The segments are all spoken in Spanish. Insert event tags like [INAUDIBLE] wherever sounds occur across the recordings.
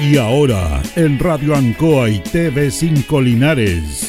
Y ahora, en Radio Ancoa y TV5 Linares,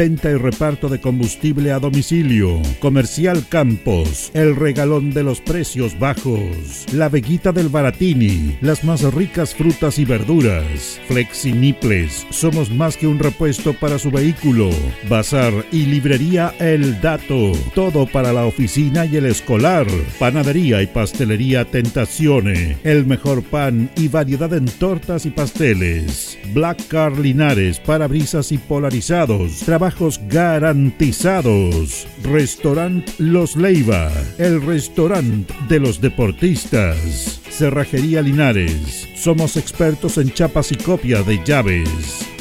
Venta y reparto de combustible a domicilio. Comercial Campos, el regalón de los precios bajos. La Veguita del Baratini, las más ricas frutas y verduras. Flexi Niples, somos más que un repuesto para su vehículo. Bazar y librería El Dato. Todo para la oficina y el escolar. Panadería y pastelería Tentacione. El mejor pan y variedad en tortas y pasteles. Black Car Linares, parabrisas y polarizados. Trabajos garantizados. Restaurant Los Leiva. El restaurante de los deportistas. Cerrajería Linares. Somos expertos en chapas y copia de llaves.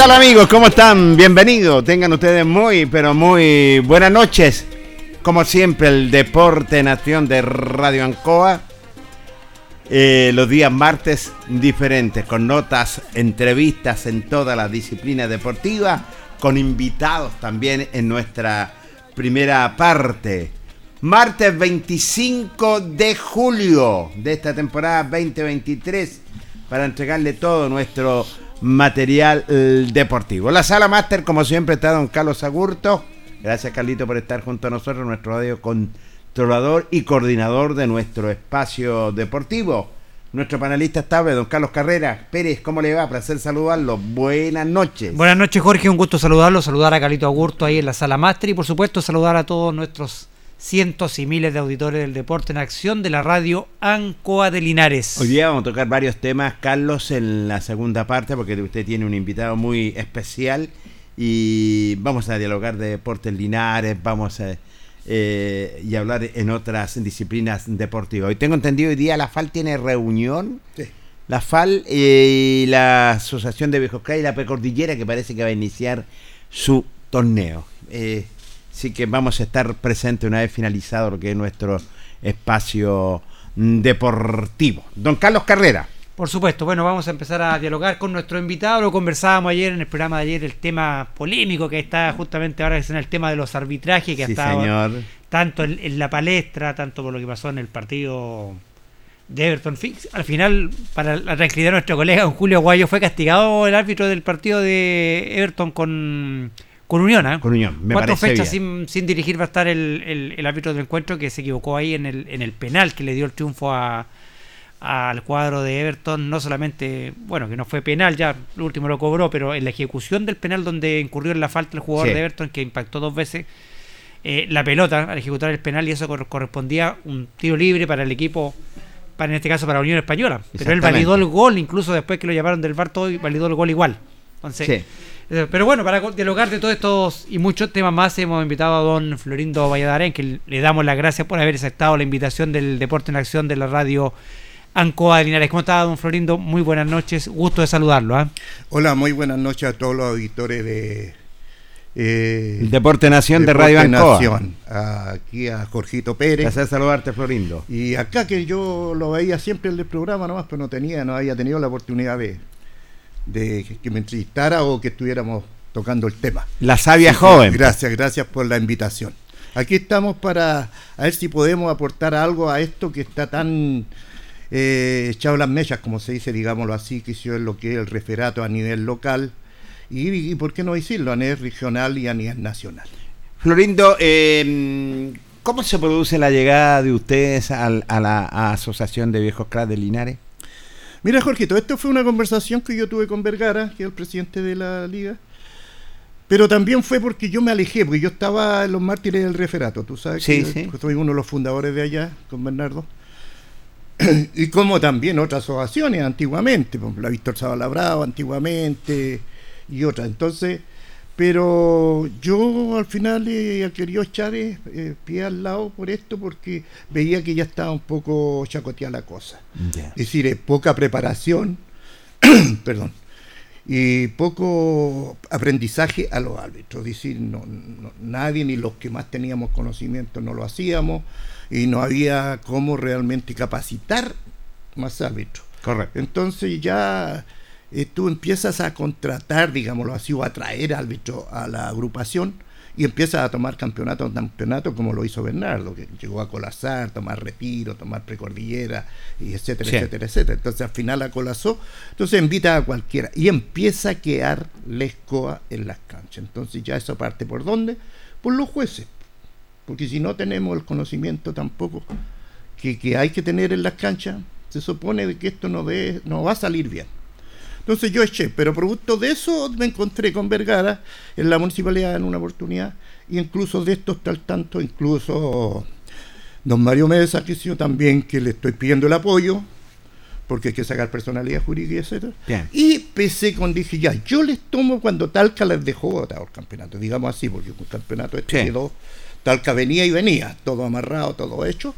Tal amigos? ¿Cómo están? Bienvenidos. Tengan ustedes muy, pero muy buenas noches. Como siempre, el Deporte Nación de Radio Ancoa. Eh, los días martes diferentes, con notas, entrevistas en todas las disciplinas deportivas, con invitados también en nuestra primera parte. Martes 25 de julio de esta temporada 2023, para entregarle todo nuestro material deportivo. La sala máster, como siempre, está don Carlos Agurto. Gracias, Carlito, por estar junto a nosotros, nuestro radio controlador y coordinador de nuestro espacio deportivo. Nuestro panelista estable, don Carlos Carrera. Pérez, ¿cómo le va? Placer saludarlo. Buenas noches. Buenas noches, Jorge. Un gusto saludarlo. Saludar a Carlito Agurto ahí en la sala máster y, por supuesto, saludar a todos nuestros cientos y miles de auditores del deporte en acción de la radio Ancoa de Linares. Hoy día vamos a tocar varios temas, Carlos, en la segunda parte, porque usted tiene un invitado muy especial y vamos a dialogar de deportes Linares, vamos a eh, y hablar en otras disciplinas deportivas. Hoy tengo entendido hoy día la FAL tiene reunión. La FAL y la Asociación de Viejos y la Precordillera que parece que va a iniciar su torneo. Eh, Así que vamos a estar presentes una vez finalizado lo que es nuestro espacio deportivo. Don Carlos Carrera. Por supuesto, bueno, vamos a empezar a dialogar con nuestro invitado. Lo conversábamos ayer en el programa de ayer, el tema polémico que está justamente ahora, es en el tema de los arbitrajes que ha estado tanto en, la palestra, tanto por lo que pasó en el partido de Everton Fix. Al final, para la tranquilidad de nuestro colega, don Julio Guayo, fue castigado el árbitro del partido de Everton con con Unión, ¿eh? Con Unión, me Cuatro fechas sin, dirigir va a estar el, árbitro del encuentro que se equivocó ahí en el, en el penal que le dio el triunfo a, al cuadro de Everton, no solamente, bueno, que no fue penal, ya el último lo cobró, pero en la ejecución del penal donde incurrió en la falta el jugador de Everton, que impactó dos veces eh, la pelota al ejecutar el penal y eso correspondía un tiro libre para el equipo, para en este caso para la Unión Española. Pero él validó el gol, incluso después que lo llamaron del VAR todo, validó el gol igual. Entonces, eh, pero bueno, para dialogar de todos estos y muchos temas más, hemos invitado a don Florindo Valladares, que le damos las gracias por haber aceptado la invitación del Deporte en Acción de la radio Ancoa de Linares. ¿Cómo está, don Florindo? Muy buenas noches, gusto de saludarlo. ¿ah? Hola, muy buenas noches a todos los auditores de eh, Deporte Nación de Radio Ancoa. Aquí a Jorgito Pérez. Gracias saludarte, Florindo. Y acá que yo lo veía siempre en el programa nomás, pero no tenía, no había tenido la oportunidad de, de que me entrevistara o que estuviéramos tocando el tema. La sabia joven. Gracias, gracias por la invitación. Aquí estamos para a ver si podemos aportar algo a esto que está tan eh, echado las mechas, como se dice, digámoslo así, que es lo que es el referato a nivel local y, por qué no decirlo, a nivel regional y a nivel nacional. Florindo, eh, ¿cómo se produce la llegada de ustedes a, la Asociación de Viejos Cracks de Linares? Mira, Jorgito, esto fue una conversación que yo tuve con Vergara, que es el presidente de la liga, pero también fue porque yo me alejé, porque yo estaba en los mártires del referato, tú sabes sí, que sí. soy uno de los fundadores de allá, con Bernardo. [CLEARS THROAT] y como también otras asociaciones antiguamente, la Víctor Sabalabrado antiguamente y otras. Entonces, pero yo al final he querido echar eh, pie al lado por esto porque veía que ya estaba un poco chacoteada la cosa. Es decir, eh, poca preparación, [CLEARS THROAT] perdón, y poco aprendizaje a los árbitros. Es decir, no, nadie ni los que más teníamos conocimiento no lo hacíamos y no había cómo realmente capacitar más árbitros. Correcto. Entonces ya eh, tú empiezas a contratar, digámoslo así, o a traer árbitro a la agrupación y empiezas a tomar campeonato campeonato como lo hizo Bernardo, que llegó a colazar, tomar retiro, tomar precordillera, y etcétera, etcétera, etcétera. Entonces al final la colazó, entonces invita a cualquiera y empieza a quedar la escoba en las canchas. Entonces ya eso parte por dónde? Por los jueces porque si no tenemos el conocimiento tampoco que, hay que tener en las canchas, se supone que esto no, no va a salir bien. Entonces yo eché, pero producto de eso me encontré con Vergara en la municipalidad en una oportunidad, y incluso de esto está al tanto, incluso don Mario Mesa, que yo también que le estoy pidiendo el apoyo, porque hay que sacar personalidad jurídica, etcétera. Y empecé con, dije, ya, yo les tomo cuando Talca les dejó el campeonato, digamos así, porque un campeonato este quedó Talca venía y venía, todo amarrado, todo hecho,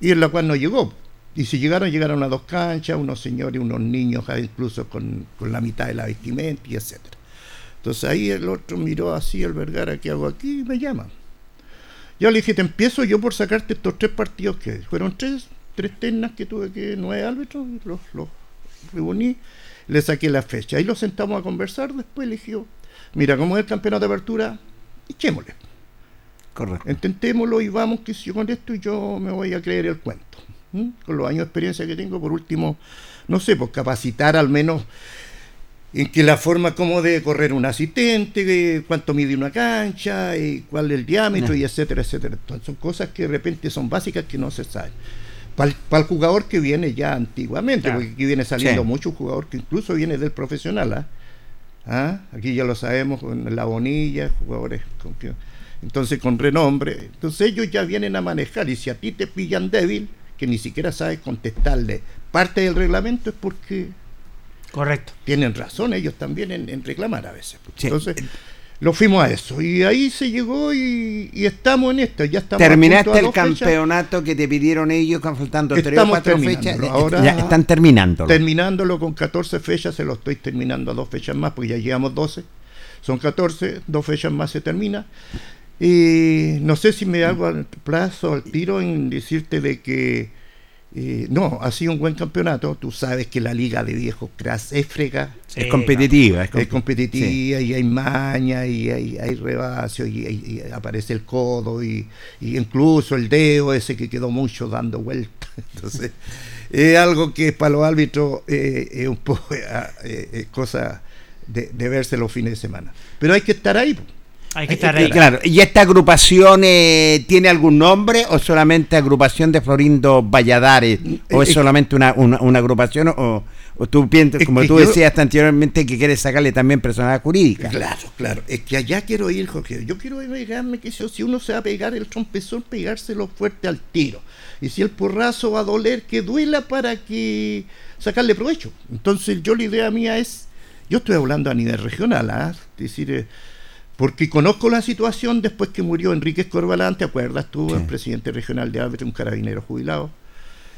y en la cual no llegó. Y si llegaron, llegaron a dos canchas, unos señores, unos niños, incluso con, la mitad de la vestimenta, y etcétera. Entonces ahí el otro miró así, el Vergara, ¿qué hago aquí? Y me llama. Yo le dije, te empiezo yo por sacarte estos tres partidos que fueron tres, tres ternas que tuve que, nueve árbitros, los, los reuní, le saqué la fecha. Ahí lo sentamos a conversar, después le dije, mira, como es el campeonato de apertura, echémosle. Correcto. Intentémoslo y vamos que si yo con esto yo me voy a creer el cuento. Con los años de experiencia que tengo, por último, no sé, pues capacitar al menos en que la forma como debe correr un asistente, cuánto mide una cancha, y cuál es el diámetro, y etcétera, etcétera. Entonces, son cosas que de repente son básicas que no se saben. Para el, jugador que viene ya antiguamente, porque aquí viene saliendo mucho jugador que incluso viene del profesional. ¿ah? ¿Ah? Aquí ya lo sabemos, con la bonilla, jugadores con que entonces con renombre. Entonces ellos ya vienen a manejar y si a ti te pillan débil, que ni siquiera sabes contestarle parte del reglamento es porque... Correcto. Tienen razón ellos también en, reclamar a veces. Entonces lo fuimos a eso y ahí se llegó y, estamos en esto. Ya estamos Terminaste el campeonato que te pidieron ellos con faltando tres o cuatro fechas. Ahora ya están terminándolo. Terminándolo con 14 fechas, se lo estoy terminando a dos fechas más porque ya llevamos 12. Son 14, dos fechas más se termina. Y no sé si me hago al plazo, al tiro en decirte de que eh, no, ha sido un buen campeonato. Tú sabes que la liga de viejos cras es frega. es competitiva. Es, competitiva y hay maña y hay, hay rebacio y, aparece el codo y, incluso el dedo ese que quedó mucho dando vueltas. [LAUGHS] Entonces, es algo que para los árbitros eh, es un poco [LAUGHS] eh, cosa de, de verse los fines de semana. Pero hay que estar ahí. Hay que estar ahí. Claro, ¿y esta agrupación eh, tiene algún nombre o solamente agrupación de Florindo Valladares? ¿O es solamente una, una, agrupación o, tú piensas, como tú decías anteriormente, que quieres sacarle también personalidad jurídica? Claro, claro. Es que allá quiero ir, Jorge. Yo quiero pegarme, que si uno se va a pegar el trompezón, pegárselo fuerte al tiro. Y si el porrazo va a doler, que duela para que sacarle provecho. Entonces yo la idea mía es, yo estoy hablando a nivel regional, ¿ah? es decir, eh, porque conozco la situación después que murió Enrique Escorbalán, ¿te acuerdas tú? El presidente regional de Árbitro, un carabinero jubilado.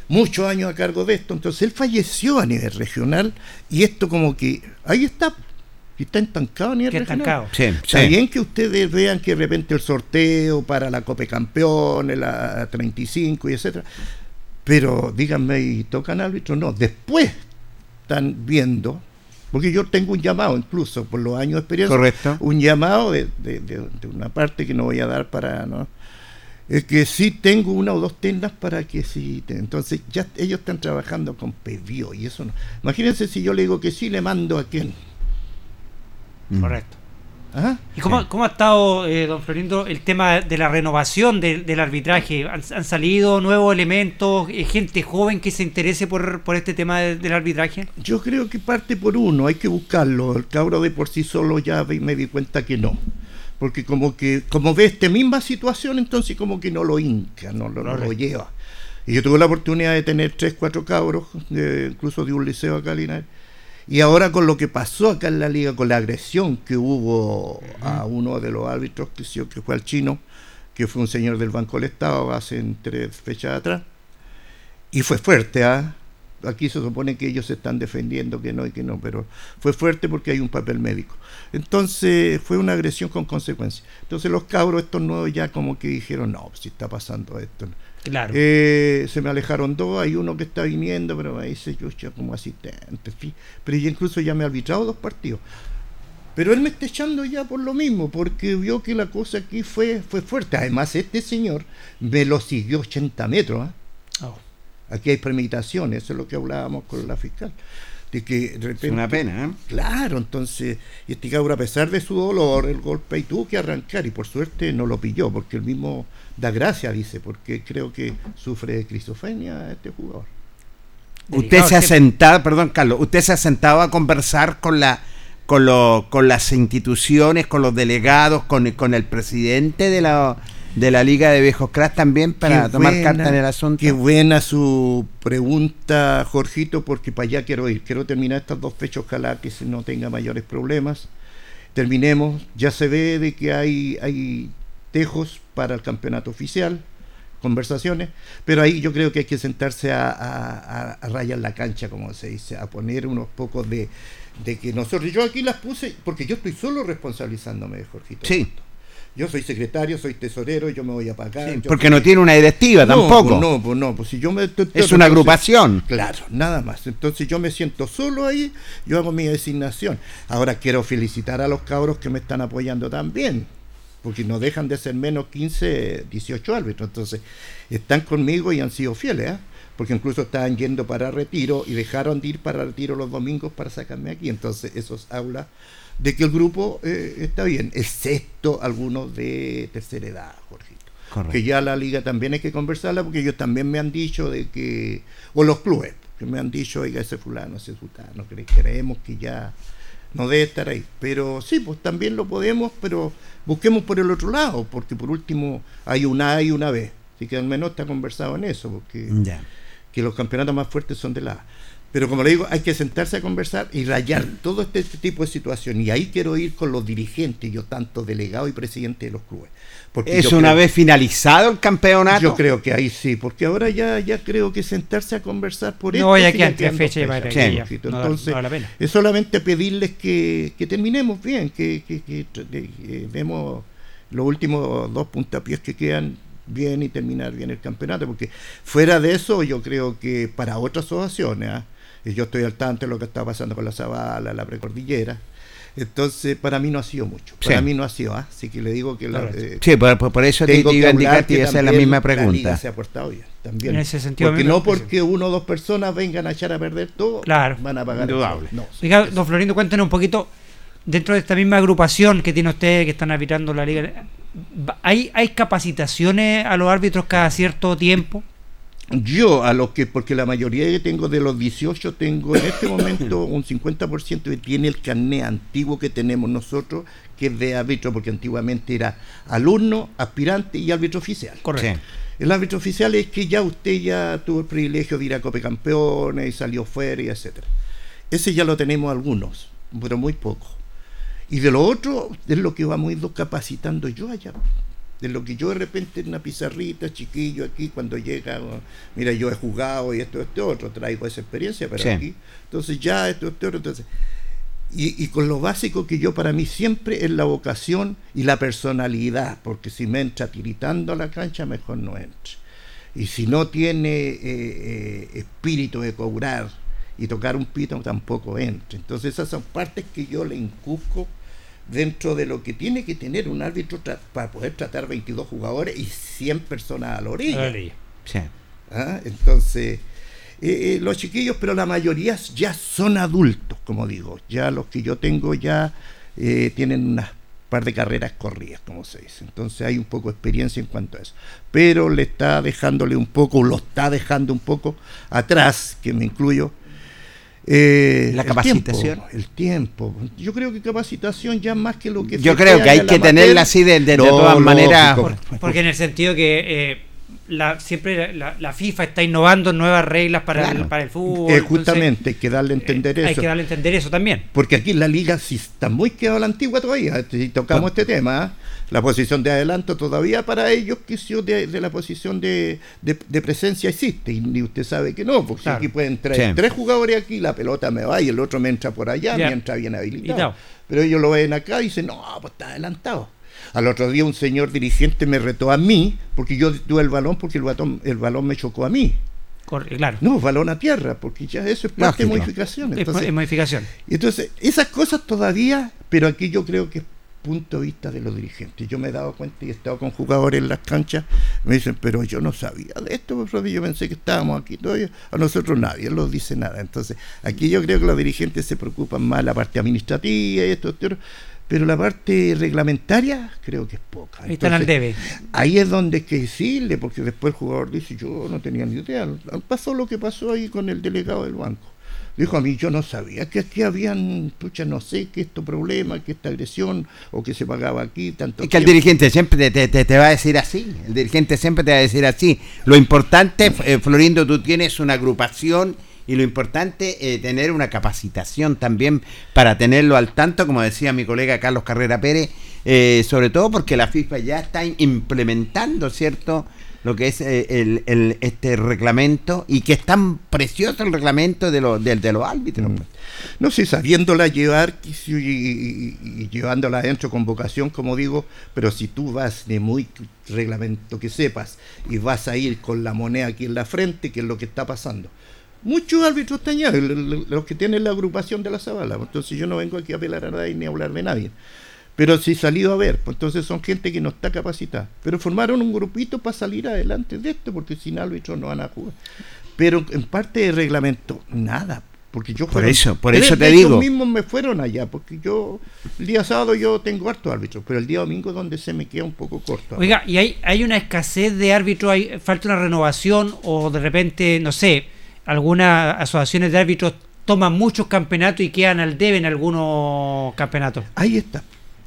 Muchos años a cargo de esto, entonces él falleció a nivel regional y esto como que ahí está, está estancado a nivel regional. Sí, está bien que ustedes vean que de repente el sorteo para la Copa Campeones, la 35 y etcétera, pero díganme, ¿y tocan árbitro? No, después están viendo porque yo tengo un llamado, incluso por los años de experiencia, Correcto. un llamado de, una parte que no voy a dar para... ¿no? Es que sí tengo una o dos tiendas para que sí. Entonces, ya ellos están trabajando con pedido y eso no. Imagínense si yo le digo que sí, le mando a quién. Correcto. ¿Y cómo, ha estado, eh, don Florindo, el tema de la renovación del arbitraje? ¿Han, salido nuevos elementos, eh, gente joven que se interese por, este tema del arbitraje? Yo creo que parte por uno, hay que buscarlo. El cabro de por sí solo ya me di cuenta que no. Porque como que como ve esta misma situación, entonces como que no lo hinca, no lo, lleva. Y yo tuve la oportunidad de tener tres, cuatro cabros, incluso de un liceo acá en y ahora con lo que pasó acá en la liga, con la agresión que hubo a uno de los árbitros, que, que fue al chino, que fue un señor del Banco del Estado hace tres fechas atrás, y fue fuerte, ¿ah? Aquí se supone que ellos se están defendiendo que no y que no, pero fue fuerte porque hay un papel médico. Entonces fue una agresión con consecuencias. Entonces los cabros estos nuevos ya como que dijeron, no, si está pasando esto. Claro. Eh, se me alejaron dos, hay uno que está viniendo, pero ahí se yo ya como asistente. Pero yo incluso ya me ha arbitrado dos partidos. Pero él me está echando ya por lo mismo, porque vio que la cosa aquí fue, fue fuerte. Además, este señor me lo siguió 80 metros. ¿ah? Oh. Aquí hay premeditaciones, eso es lo que hablábamos con la fiscal. De que es una pena, ¿eh? Claro, entonces, y este cabro, a pesar de su dolor, el golpe, y tuvo que arrancar, y por suerte no lo pilló, porque el mismo da gracia, dice, porque creo que sufre de crisofenia este jugador. Usted se ha sentado, perdón Carlos, usted se ha sentado a conversar con la con, lo, con las instituciones, con los delegados, con, con el presidente de la de la Liga de Viejos Crash también para tomar carta en el asunto. Qué buena su pregunta, Jorgito, porque para allá quiero ir. Quiero terminar estas dos fechas, ojalá que no tenga mayores problemas. Terminemos. Ya se ve de que hay, hay tejos para el campeonato oficial, conversaciones, pero ahí yo creo que hay que sentarse a, rayar la cancha, como se dice, a poner unos pocos de, de que nosotros, yo aquí las puse, porque yo estoy solo responsabilizándome de Jorgito. Sí. Yo soy secretario, soy tesorero, yo me voy a pagar. porque no tiene una directiva tampoco. Pues no, pues no, pues si yo me. Es una agrupación. Claro, nada más. Entonces yo me siento solo ahí, yo hago mi designación. Ahora quiero felicitar a los cabros que me están apoyando también porque no dejan de ser menos 15, 18 árbitros. Entonces, están conmigo y han sido fieles, ¿eh? porque incluso estaban yendo para retiro y dejaron de ir para retiro los domingos para sacarme aquí. Entonces, eso habla de que el grupo eh, está bien, excepto algunos de tercera edad, Jorgito. Que ya la liga también hay que conversarla, porque ellos también me han dicho de que, o los clubes, que me han dicho, oiga, ese fulano, ese fulano, creemos que ya no debe estar ahí. Pero sí, pues también lo podemos, pero busquemos por el otro lado, porque por último hay una A y una B. Así que al menos está conversado en eso, porque que los campeonatos más fuertes son de la A. Pero como le digo, hay que sentarse a conversar y rayar todo este, este tipo de situación. Y ahí quiero ir con los dirigentes, yo tanto delegado y presidente de los clubes. ¿Es una vez finalizado el campeonato? Yo creo que ahí sí, porque ahora ya, ya creo que sentarse a conversar por esto. No, ya que fecha Entonces, es solamente pedirles que, terminemos bien, que, que, que, demos los últimos dos puntapiés que quedan bien y terminar bien el campeonato, porque fuera de eso yo creo que para otras asociaciones, ¿ah? Y yo estoy al tanto de lo que está pasando con la Zabala, la precordillera, entonces, para mí no ha sido mucho. Para mí no ha sido, ¿ah? así que le digo que... La, eh, sí, por, eso te, iba a indicar que esa es la misma pregunta. La se ha portado bien, también. En ese sentido... Porque no porque uno o dos personas vengan a echar a perder todo, claro. van a pagar... Indudable. No, Diga, don Florindo, cuéntenos un poquito dentro de esta misma agrupación que tiene usted, que están arbitrando la liga, ¿hay, ¿hay capacitaciones a los árbitros cada cierto tiempo? Yo, a los que, porque la mayoría que tengo de los 18, tengo en este [COUGHS] momento un 50% que tiene el carné antiguo que tenemos nosotros, que es de árbitro, porque antiguamente era alumno, aspirante y árbitro oficial. Correcto. El árbitro oficial es que ya usted ya tuvo el privilegio de ir a Copa Campeones y salió fuera y etcétera. Ese ya lo tenemos algunos, pero muy poco. Y de lo otro es lo que vamos a ir capacitando yo allá. De lo que yo de repente en una pizarrita, chiquillo, aquí, cuando llega, mira, yo he jugado y esto, esto, otro, traigo esa experiencia, pero aquí, entonces ya esto, esto, otro, entonces. Y, y, con lo básico que yo para mí siempre es la vocación y la personalidad, porque si me entra tiritando a la cancha, mejor no entre. Y si no tiene eh, eh, espíritu de cobrar, y tocar un pito tampoco entra. Entonces esas son partes que yo le inculco dentro de lo que tiene que tener un árbitro para poder tratar 22 jugadores y 100 personas a la orilla. ¿Ah? Entonces, eh, eh, los chiquillos, pero la mayoría ya son adultos, como digo. Ya los que yo tengo ya eh, tienen unas par de carreras corridas, como se dice. Entonces hay un poco de experiencia en cuanto a eso. Pero le está dejándole un poco, lo está dejando un poco atrás, que me incluyo, eh, la capacitación. el tiempo. Yo creo que capacitación ya más que lo que... Yo creo que hay que tenerla así de, de, todas maneras. porque en el sentido que... Eh, la, siempre la, FIFA está innovando nuevas reglas para, el, para el fútbol. Eh, justamente, hay que darle a entender eso. Hay que darle a entender eso también. Porque aquí la liga sí está muy quedada la antigua todavía. Si tocamos este tema, la posición de adelanto todavía para ellos que de, de la posición de, de, presencia existe y usted sabe que no, porque aquí pueden traer tres jugadores aquí, la pelota me va y el otro me entra por allá mientras viene habilitado. Pero ellos lo ven acá y dicen, no, pues está adelantado. Al otro día un señor dirigente me retó a mí porque yo tuve el balón porque el balón, el balón me chocó a mí. claro. No, balón a tierra, porque ya eso es parte de modificación. es modificación. Entonces, esas cosas todavía, pero aquí yo creo que punto de vista de los dirigentes. Yo me he dado cuenta y he estado con jugadores en las canchas, me dicen, pero yo no sabía de esto, profesor, yo pensé que estábamos aquí todavía, a nosotros nadie nos dice nada. Entonces, aquí yo creo que los dirigentes se preocupan más la parte administrativa y esto, esto pero la parte reglamentaria creo que es poca. Ahí están al debe. Ahí es donde hay que decirle, porque después el jugador dice, yo no tenía ni idea. Pasó lo que pasó ahí con el delegado del banco. Dijo a mí, yo no sabía que aquí habían, pucha, no sé, que esto problema, que esta agresión, o que se pagaba aquí, tanto. Es que el dirigente siempre te, te, va a decir así, el dirigente siempre te va a decir así. Lo importante, eh, Florindo, tú tienes una agrupación y lo importante es eh, tener una capacitación también para tenerlo al tanto, como decía mi colega Carlos Carrera Pérez, eh, sobre todo porque la FIFA ya está implementando, ¿cierto? lo que es eh, el, este reglamento y que es tan precioso el reglamento de, los de, los árbitros. Mm. No sé, sabiéndola llevar y, llevándola adentro con vocación, como digo, pero si tú vas de muy reglamento que sepas y vas a ir con la moneda aquí en la frente, que es lo que está pasando. Muchos árbitros están ya, los que tienen la agrupación de la Zabala. Entonces yo no vengo aquí a apelar a nadie ni a hablar de nadie. Pero si salido a ver, pues entonces son gente que no está capacitada. Pero formaron un grupito para salir adelante de esto, porque sin árbitros no van a jugar. Pero en parte de reglamento, nada. Porque yo por eso, por eso te digo. Ellos mismos me fueron allá, porque yo el día sábado yo tengo harto árbitros, pero el día domingo es donde se me queda un poco corto. Oiga, y hay, hay una escasez de árbitros, hay falta una renovación o de repente, no sé, algunas asociaciones de árbitros toman muchos campeonatos y quedan al debe en algunos campeonatos. Ahí está.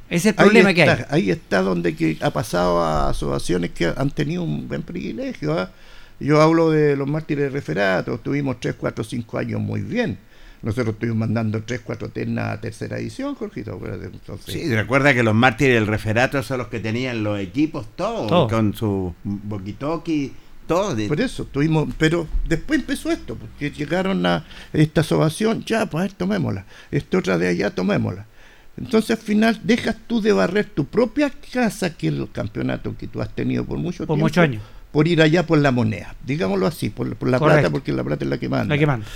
Es el problema que hay. Ahí está donde que ha pasado a asociaciones que han tenido un buen privilegio. ¿ah? Yo hablo de los mártires de referato, tuvimos 3, 4, 5 años muy bien. Nosotros estuvimos mandando 3, 4 ternas a tercera edición, Jorgito. Sí, recuerda que los mártires del referato son los que tenían los equipos todos, con su boquitoki, todo. Por eso, tuvimos, pero después empezó esto, porque llegaron a esta asociación, ya, pues tomémosla. Esta otra de allá, tomémosla. Entonces al final dejas tú de barrer tu propia casa, que es el campeonato que tú has tenido por mucho por tiempo. muchos años. Por ir allá por la moneda, digámoslo así, por, la plata, porque la plata es la que manda. La que manda.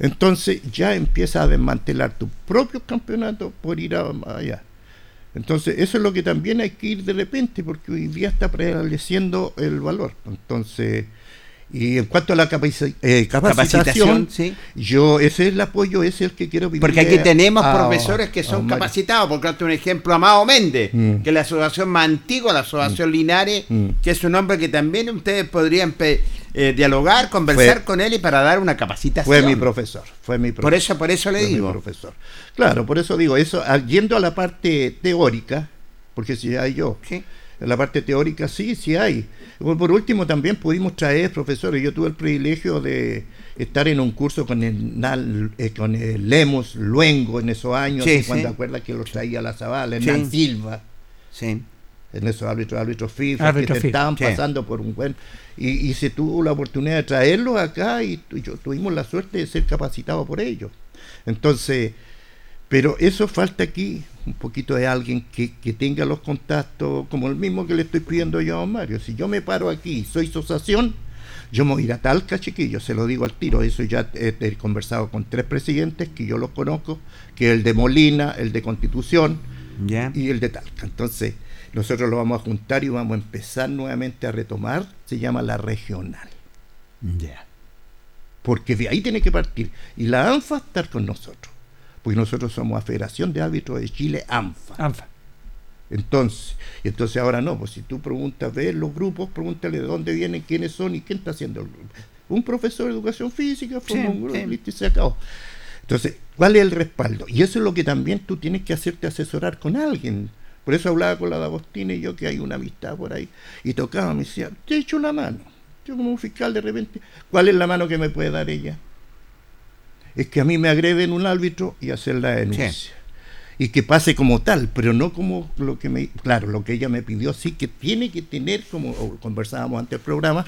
Entonces ya empiezas a desmantelar tu propio campeonato por ir allá. Entonces eso es lo que también hay que ir de repente, porque hoy día está prevaleciendo el valor. Entonces Y en cuanto a la eh, capacitación, yo ese es el apoyo, ese es el que quiero vivir. Porque aquí tenemos profesores que son capacitados, por ejemplo, un ejemplo, Amado Méndez, mm. que es la asociación más antigua, la asociación mm. Linares, mm. que es un hombre que también ustedes podrían eh, dialogar, conversar con él y para dar una capacitación. Fue mi profesor, fue mi profesor. Por eso, por eso le digo. profesor. Claro, por eso digo, eso, yendo a la parte teórica, porque si hay yo. ¿Sí? En la parte teórica sí, sí hay. Por último, también pudimos traer profesores. Yo tuve el privilegio de estar en un curso con el, eh, con el Lemos Luengo en esos años, cuando acuerdas que lo traía la Zavala, Hernán Silva. Sí. En esos árbitros, árbitros FIFA, que estaban pasando por un buen. Y, se tuvo la oportunidad de traerlos acá y, y yo, tuvimos la suerte de ser capacitados por ellos. Entonces, pero eso falta aquí, un poquito de alguien que, tenga los contactos, como el mismo que le estoy pidiendo yo a Mario. Si yo me paro aquí, soy asociación, yo me voy a ir a Talca, chiquillo, se lo digo al tiro. Eso ya he, conversado con tres presidentes que yo los conozco, que es el de Molina, el de Constitución y el de Talca. Entonces, nosotros lo vamos a juntar y vamos a empezar nuevamente a retomar, se llama la regional. Ya. Porque de ahí tiene que partir. Y la ANFA estar con nosotros porque nosotros somos la Federación de Árbitros de Chile, ANFA. ANFA. Entonces, entonces ahora no, pues si tú preguntas, ves los grupos, pregúntale de dónde vienen, quiénes son y quién está haciendo el grupo. Un profesor de educación física forma un grupo, y se acabó. Entonces, ¿cuál es el respaldo? Y eso es lo que también tú tienes que hacerte asesorar con alguien. Por eso hablaba con la D'Agostina y yo que hay una amistad por ahí. Y tocaba, me decía, te echo una mano. Yo como un fiscal de repente, ¿cuál es la mano que me puede dar ella? es que a mí me agreden un árbitro y hacer la denuncia. Y que pase como tal, pero no como lo que me. Claro, lo que ella me pidió, sí que tiene que tener, como conversábamos antes del programa,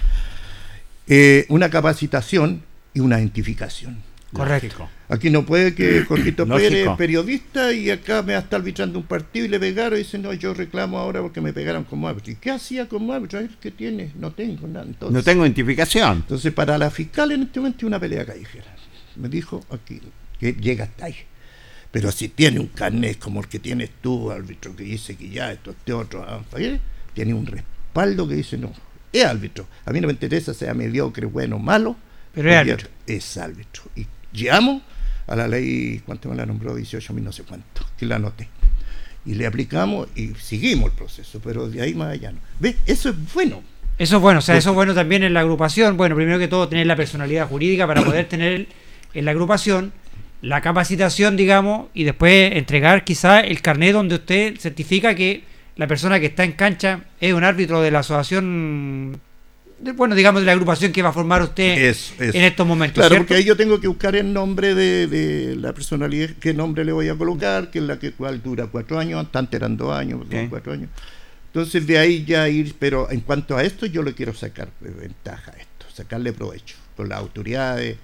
eh, una capacitación y una identificación. Correcto. Aquí no puede que [CLEARS THROAT] Jorgito Pérez, periodista, y acá me está arbitrando un partido y le pegaron y dice, no, yo reclamo ahora porque me pegaron como árbitro. ¿Y qué hacía como árbitro? ¿Qué tiene? No tengo nada. no tengo identificación. Entonces, para la fiscal en este momento una pelea callejera me dijo aquí, que llega hasta ahí. Pero si tiene un carnet como el que tienes tú, árbitro, que dice que ya esto, este otro, ah, tiene un respaldo que dice no, es árbitro. A mí no me interesa sea mediocre, bueno o malo, pero es árbitro. Es árbitro. Y llamo a la ley, ¿cuánto me la nombró? 18 mil no sé cuánto, que la anoté. Y le aplicamos y seguimos el proceso, pero de ahí más allá no. ¿Ves? Eso es bueno. Eso es bueno, o sea, eso es bueno también en la agrupación. Bueno, primero que todo, tener la personalidad jurídica para poder [COUGHS] tener en la agrupación, la capacitación, digamos, y después entregar quizá el carnet donde usted certifica que la persona que está en cancha es un árbitro de la asociación, bueno, digamos, de la agrupación que va a formar usted en estos momentos. Claro, porque ahí yo tengo que buscar el nombre de, la personalidad, qué nombre le voy a colocar, que es la que cual dura cuatro años, antes eran dos años, cuatro años. Entonces de ahí ya ir, pero en cuanto a esto yo le quiero sacar ventaja a esto, sacarle provecho con las autoridades,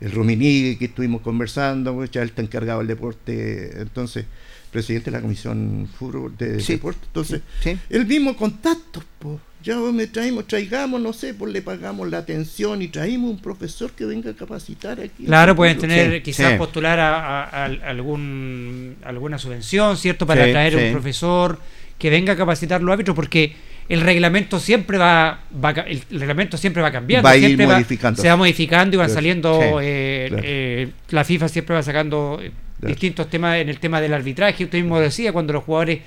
el Rumini que estuvimos conversando, pues, ya él está encargado del deporte, entonces, presidente de la Comisión de Deporte, entonces, el mismo contacto, pues, ya me traemos, traigamos, no sé, pues le pagamos la atención y traímos un profesor que venga a capacitar aquí. Claro, pueden tener, quizás postular a, algún, alguna subvención, ¿cierto? Para traer un profesor que venga a capacitar los árbitros, porque el reglamento siempre va, el reglamento siempre va cambiando, va siempre modificando. se va modificando y van saliendo eh, eh, la FIFA siempre va sacando eh, distintos temas en el tema del arbitraje. Usted mismo decía cuando los jugadores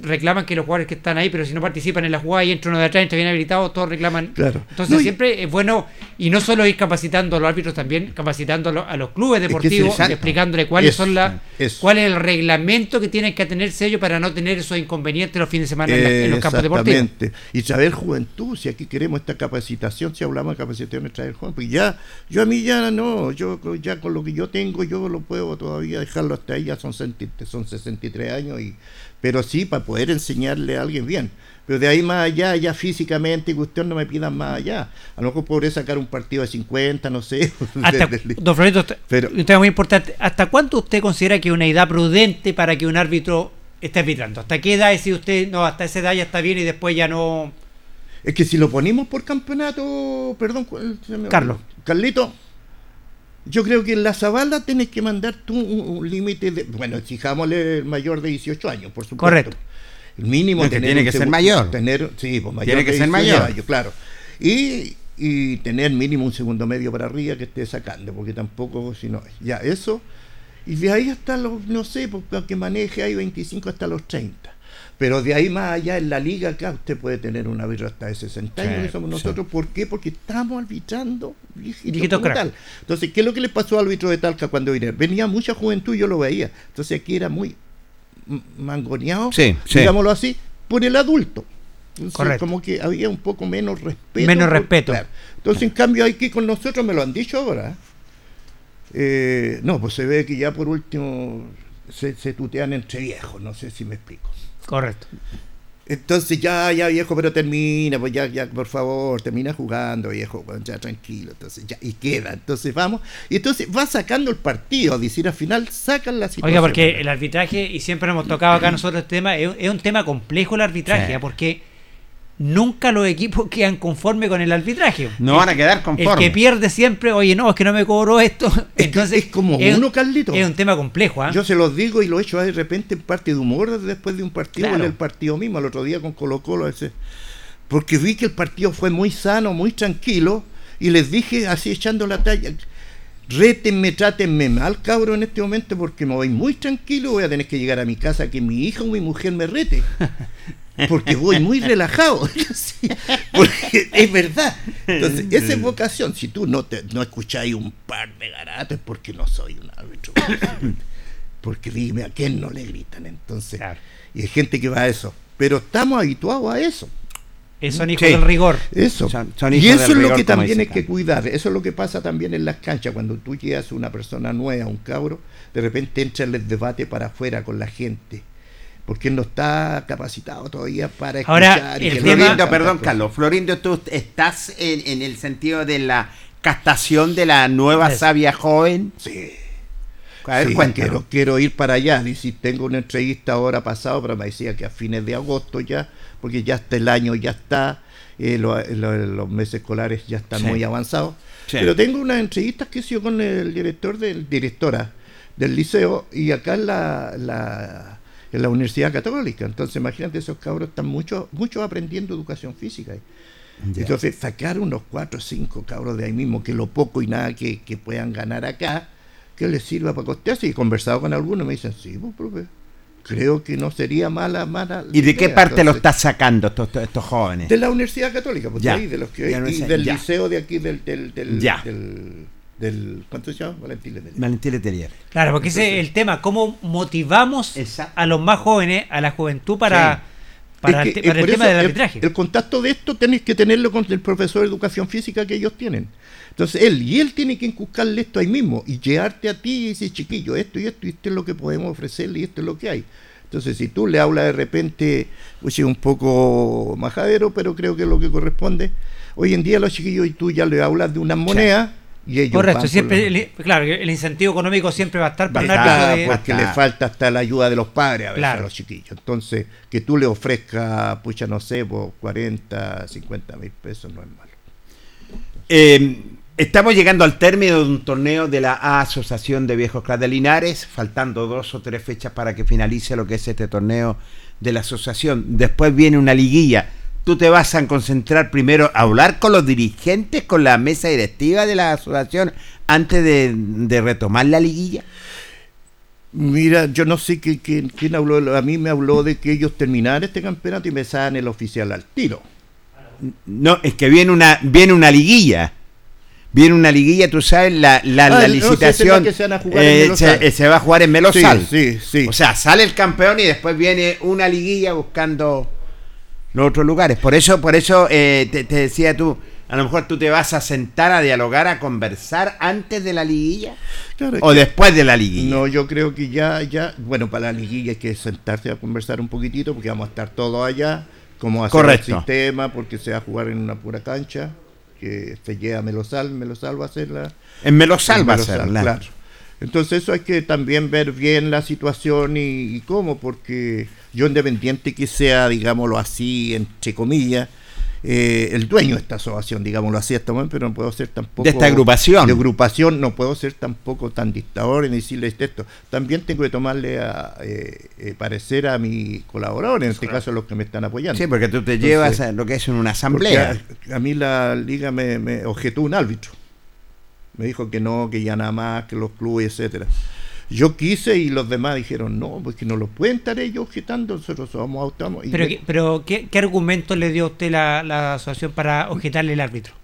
reclaman que los jugadores que están ahí, pero si no participan en la jugada y entra uno de atrás, entra bien habilitado, todos reclaman. Entonces siempre es bueno, y no solo ir capacitando a los árbitros, también capacitando a los, clubes deportivos, explicándole cuáles son las, cuál es el reglamento que tienen que tenerse ellos para no tener esos inconvenientes los fines de semana en, los campos deportivos. Y saber juventud, si aquí queremos esta capacitación, si hablamos de capacitación traer joven, pues ya, yo a mí ya no, yo ya con lo que yo tengo, yo lo puedo todavía dejarlo hasta ahí, ya son, son 63 años y pero sí para poder enseñarle a alguien bien. Pero de ahí más allá, ya físicamente, que usted no me pidan más allá. A lo mejor podré sacar un partido de 50, no sé. [LAUGHS] Hasta, don Florito, pero, usted es muy importante. ¿Hasta cuánto usted considera que una edad prudente para que un árbitro esté arbitrando? ¿Hasta qué edad si usted, no, hasta esa edad ya está bien y después ya no... Es que si lo ponemos por campeonato, perdón, Carlos. Carlito, yo creo que en la Zavala tienes que mandar tú un, límite de. Bueno, exijámosle el mayor de 18 años, por supuesto. Correcto. El mínimo que tiene que ser mayor. Tener, sí, pues mayor. Tiene que ser mayor. claro. Y, y tener mínimo un segundo medio para arriba que esté sacando, porque tampoco, si no, ya eso, y de ahí hasta los, no sé, porque que maneje hay 25 hasta los 30. Pero de ahí más allá en la liga acá usted puede tener un árbitro hasta de 60 años, que somos nosotros. ¿Por qué? Porque estamos arbitrando Entonces, ¿qué es lo que le pasó al árbitro de Talca cuando vine? Venía mucha juventud, yo lo veía. Entonces aquí era muy mangoneado, digámoslo así, por el adulto. como que había un poco menos respeto. Menos respeto. Entonces, en cambio, hay que con nosotros, me lo han dicho ahora. Eh, no, pues se ve que ya por último se, se tutean entre viejos, no sé si me explico. Correcto. Entonces ya, ya viejo, pero termina, pues ya, ya, por favor, termina jugando, viejo, ya tranquilo, entonces ya, y queda, entonces vamos, y entonces va sacando el partido, decir al final sacan la situación. Oiga, porque el arbitraje, y siempre hemos tocado acá nosotros este tema, es, un tema complejo el arbitraje, porque nunca los equipos [LAUGHS] quedan conformes con el arbitraje. No van a quedar conformes. El que pierde siempre, oye, no, es que no me cobró esto. Entonces, es como uno, Carlito. Es un tema complejo. ¿ah? Yo se los digo y lo he hecho de repente en parte de humor después de un partido, en el partido mismo, el otro día con Colo Colo. Ese, porque vi que el partido fue muy sano, muy tranquilo, y les dije así echando la talla. Rétenme, trátenme mal, cabrón, en este momento porque me voy muy tranquilo. Voy a tener que llegar a mi casa que mi hija o mi mujer me rete. [LAUGHS] porque voy muy relajado. [LAUGHS] porque es verdad. Entonces, esa es vocación. Si tú no, te, no escucháis un par de garatos, es porque no soy un árbitro. [COUGHS] porque dime a quién no le gritan. Entonces, y hay gente que va a eso. Pero estamos habituados a eso. Son hijos del rigor. Eso. y eso es lo que también hay que cuidar. Eso es lo que pasa también en las canchas. Cuando tú llegas a una persona nueva, un cabro, de repente entra el debate para afuera con la gente porque no está capacitado todavía para escuchar. Ahora, perdón, Carlos, Florindo, tú estás en, el sentido de la castación de la nueva sabia joven. Sí. A ver, quiero, quiero, ir para allá. Y si tengo una entrevista ahora pasado, pero me decía que a fines de agosto ya, porque ya está el año, ya está, eh, los meses escolares ya están muy avanzados. Pero tengo unas entrevistas que he con el director del directora del liceo y acá la en la Universidad Católica. Entonces, imagínate, esos cabros están muchos mucho aprendiendo educación física. Entonces, sacar unos cuatro o cinco cabros de ahí mismo, que lo poco y nada que, puedan ganar acá, que les sirva para costearse. Y he conversado con algunos, me dicen, sí, pues, profe, creo que no sería mala mala ¿Y de qué parte lo estás sacando estos, estos jóvenes? De la Universidad Católica, pues ahí, de los que y del liceo de aquí del, del, del, del del ¿cuánto se llama? Valentín Letelier. Valentín Letelier. Claro, porque ese es el tema, cómo motivamos a los más jóvenes, a la juventud para, para, el, tema del arbitraje. El, contacto de esto tenéis que tenerlo con el profesor de educación física que ellos tienen. Entonces él y él tiene que inculcarle esto ahí mismo y llegarte a ti y decir, chiquillo, esto y esto y esto es lo que podemos ofrecerle y esto es lo que hay. Entonces, si tú le hablas de repente, pues un poco majadero, pero creo que es lo que corresponde. Hoy en día los chiquillos y tú ya le hablas de unas monedas, Correcto, siempre, claro, el incentivo económico siempre va a estar para el Porque le falta hasta la ayuda de los padres a, veces a los chiquillos. Entonces, que tú le ofrezcas, pucha, no sé, por 40, 50 mil pesos no es malo. Eh, estamos llegando al término de un torneo de la Asociación de Viejos Clubes de Linares, faltando dos o tres fechas para que finalice lo que es este torneo de la asociación. Después viene una liguilla tú te vas a concentrar primero a hablar con los dirigentes, con la mesa directiva de la asociación, antes de, retomar la liguilla? Mira, yo no sé quién, habló, a mí me habló de que ellos terminaran este campeonato y me salen el oficial al tiro. No, es que viene una, viene una liguilla. Viene una liguilla, tú sabes, la, la, ah, licitación se, va a jugar en Melosal. Sí, sí, O sea, sale el campeón y después viene una liguilla buscando los otros lugares. Por eso, por eso eh, te, decía tú, a lo mejor tú te vas a sentar a dialogar, a conversar antes de la liguilla o después de la liguilla. No, yo creo que ya, ya, bueno, para la liguilla hay que sentarse a conversar un poquitito porque vamos a estar todos allá, cómo hacer el sistema, porque se va a jugar en una pura cancha, que se llega a Melosal, Melosal va a ser la... En Melosal, va a ser, claro. Entonces eso hay que también ver bien la situación y, cómo, porque yo independiente que sea, digámoslo así, entre comillas, eh, el dueño de esta asociación, digámoslo así, hasta momento, pero no puedo ser tampoco... De esta agrupación. De agrupación, no puedo ser tampoco tan dictador en decirle esto. También tengo que tomarle a, eh, eh, parecer a mi colaborador, en este caso los que me están apoyando. Sí, porque tú te llevas a lo que es en una asamblea. A, mí la liga me, me objetó un árbitro. Me dijo que no, que ya nada más, que los clubes, etcétera. Yo quise y los demás dijeron, no, pues que no lo pueden estar ellos objetando, nosotros somos autónomos. Pero, pero ¿qué, ¿qué, argumento le dio a usted la, la asociación para objetarle el árbitro?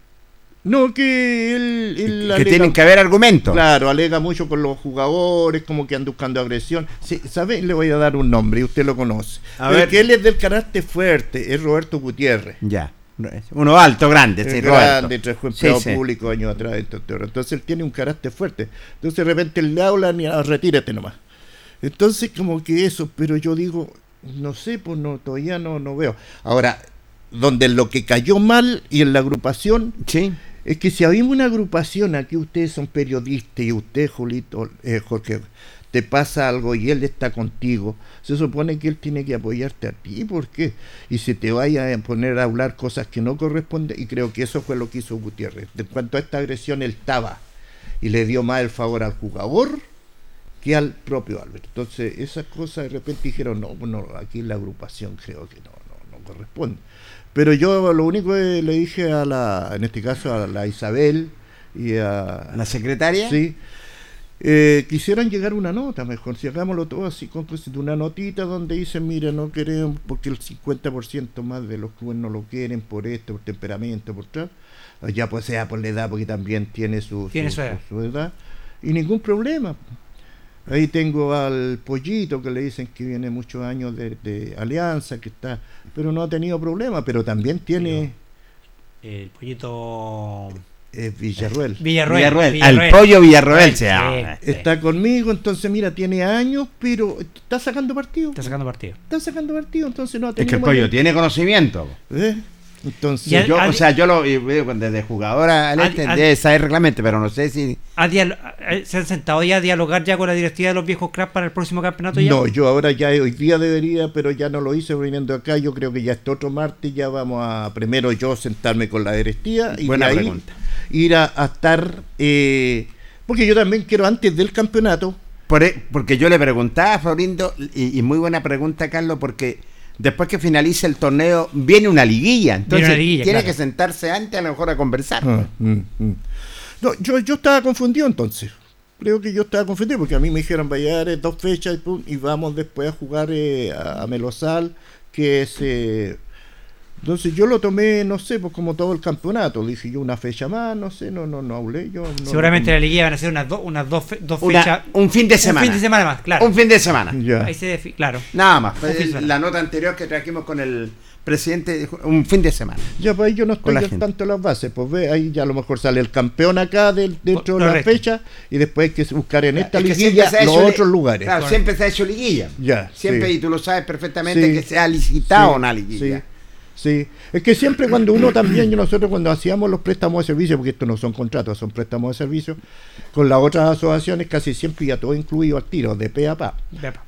No, que él... que tienen que haber argumentos. Claro, alega mucho con los jugadores, como que anda buscando agresión. Sí, ¿Sabe? Le voy a dar un nombre y usted lo conoce. A ver. Que él es del carácter fuerte, es Roberto Gutiérrez. Ya. Uno alto, grande, sí, grande, trajo empleado público años atrás. Entonces él tiene un carácter fuerte. Entonces de repente le hablan y ah, retírate nomás. Entonces como que eso, pero yo digo, no sé, pues no, todavía no, no veo. Ahora, donde lo que cayó mal y en la agrupación sí. es que si había una agrupación, aquí ustedes son periodistas y usted, Julito, eh, Jorge, te pasa algo y él está contigo, se supone que él tiene que apoyarte a ti, ¿por qué? Y si te vaya a poner a hablar cosas que no corresponden, y creo que eso fue lo que hizo Gutiérrez. En cuanto a esta agresión, él estaba y le dio más el favor al jugador que al propio Albert. Entonces, esas cosas de repente dijeron, no, bueno, aquí la agrupación creo que no, no, no corresponde. Pero yo lo único que le dije a la, en este caso a la Isabel y a... ¿La secretaria? Sí eh, quisieran llegar a una nota mejor, si hagámoslo todo así, con una notita donde dicen, mira, no queremos, porque el 50% más de los clubes no lo quieren por esto, por temperamento, por tal, ya pues sea por la edad, porque también tiene su, su, edad. y ningún problema. Ahí tengo al pollito que le dicen que viene muchos años de, alianza, que está, pero no ha tenido problema, pero también tiene... el pollito es Villarruel. Villarruel. Al pollo Villarruel se Está conmigo, entonces mira, tiene años, pero está sacando partido. Está sacando partido. Está sacando partido, entonces no Es que el pollo tiene conocimiento. ¿Eh? Entonces, yo, o sea, yo lo desde jugadora al este, de saber reglamento, pero no sé si. ¿Se han sentado ya a dialogar ya con la directiva de los viejos cracks para el próximo campeonato? Ya? No, yo ahora ya hoy día debería, pero ya no lo hice viniendo acá. Yo creo que ya este otro martes ya vamos a primero yo sentarme con la directiva y Buena pregunta ir a, estar... Eh, porque yo también quiero antes del campeonato... Por, e, porque yo le preguntaba a Florindo, y, muy buena pregunta, Carlos, porque después que finalice el torneo viene una liguilla. Entonces tiene que sentarse antes a lo mejor a conversar. Ah, mm, mm. No, yo, yo estaba confundido entonces. Creo que yo estaba confundido porque a mí me dijeron vaya dos fechas y, vamos después a jugar eh, a, Melosal, que es eh, entonces yo lo tomé, no sé, pues como todo el campeonato. Dije yo una fecha más, no sé, no no no hablé yo. Seguramente la liguilla van a ser unas, unas dos, dos fechas. Un fin de semana. Un fin de semana más, claro. Un fin de semana. Ahí se claro. Nada más. La nota anterior que trajimos con el presidente, un fin de semana. Ya, pues ahí yo no estoy tanto las bases. Pues ve, ahí ya a lo mejor sale el campeón acá dentro de la fecha y después hay que buscar en esta liguilla los otros lugares. Claro, siempre se ha hecho liguilla. Ya. Siempre, y tú lo sabes perfectamente, que se ha licitado una liguilla. Sí, es que siempre cuando uno también, nosotros cuando hacíamos los préstamos de servicio, porque estos no son contratos, son préstamos de servicio, con las otras asociaciones casi siempre ya todo incluido al tiro, de pe a pa.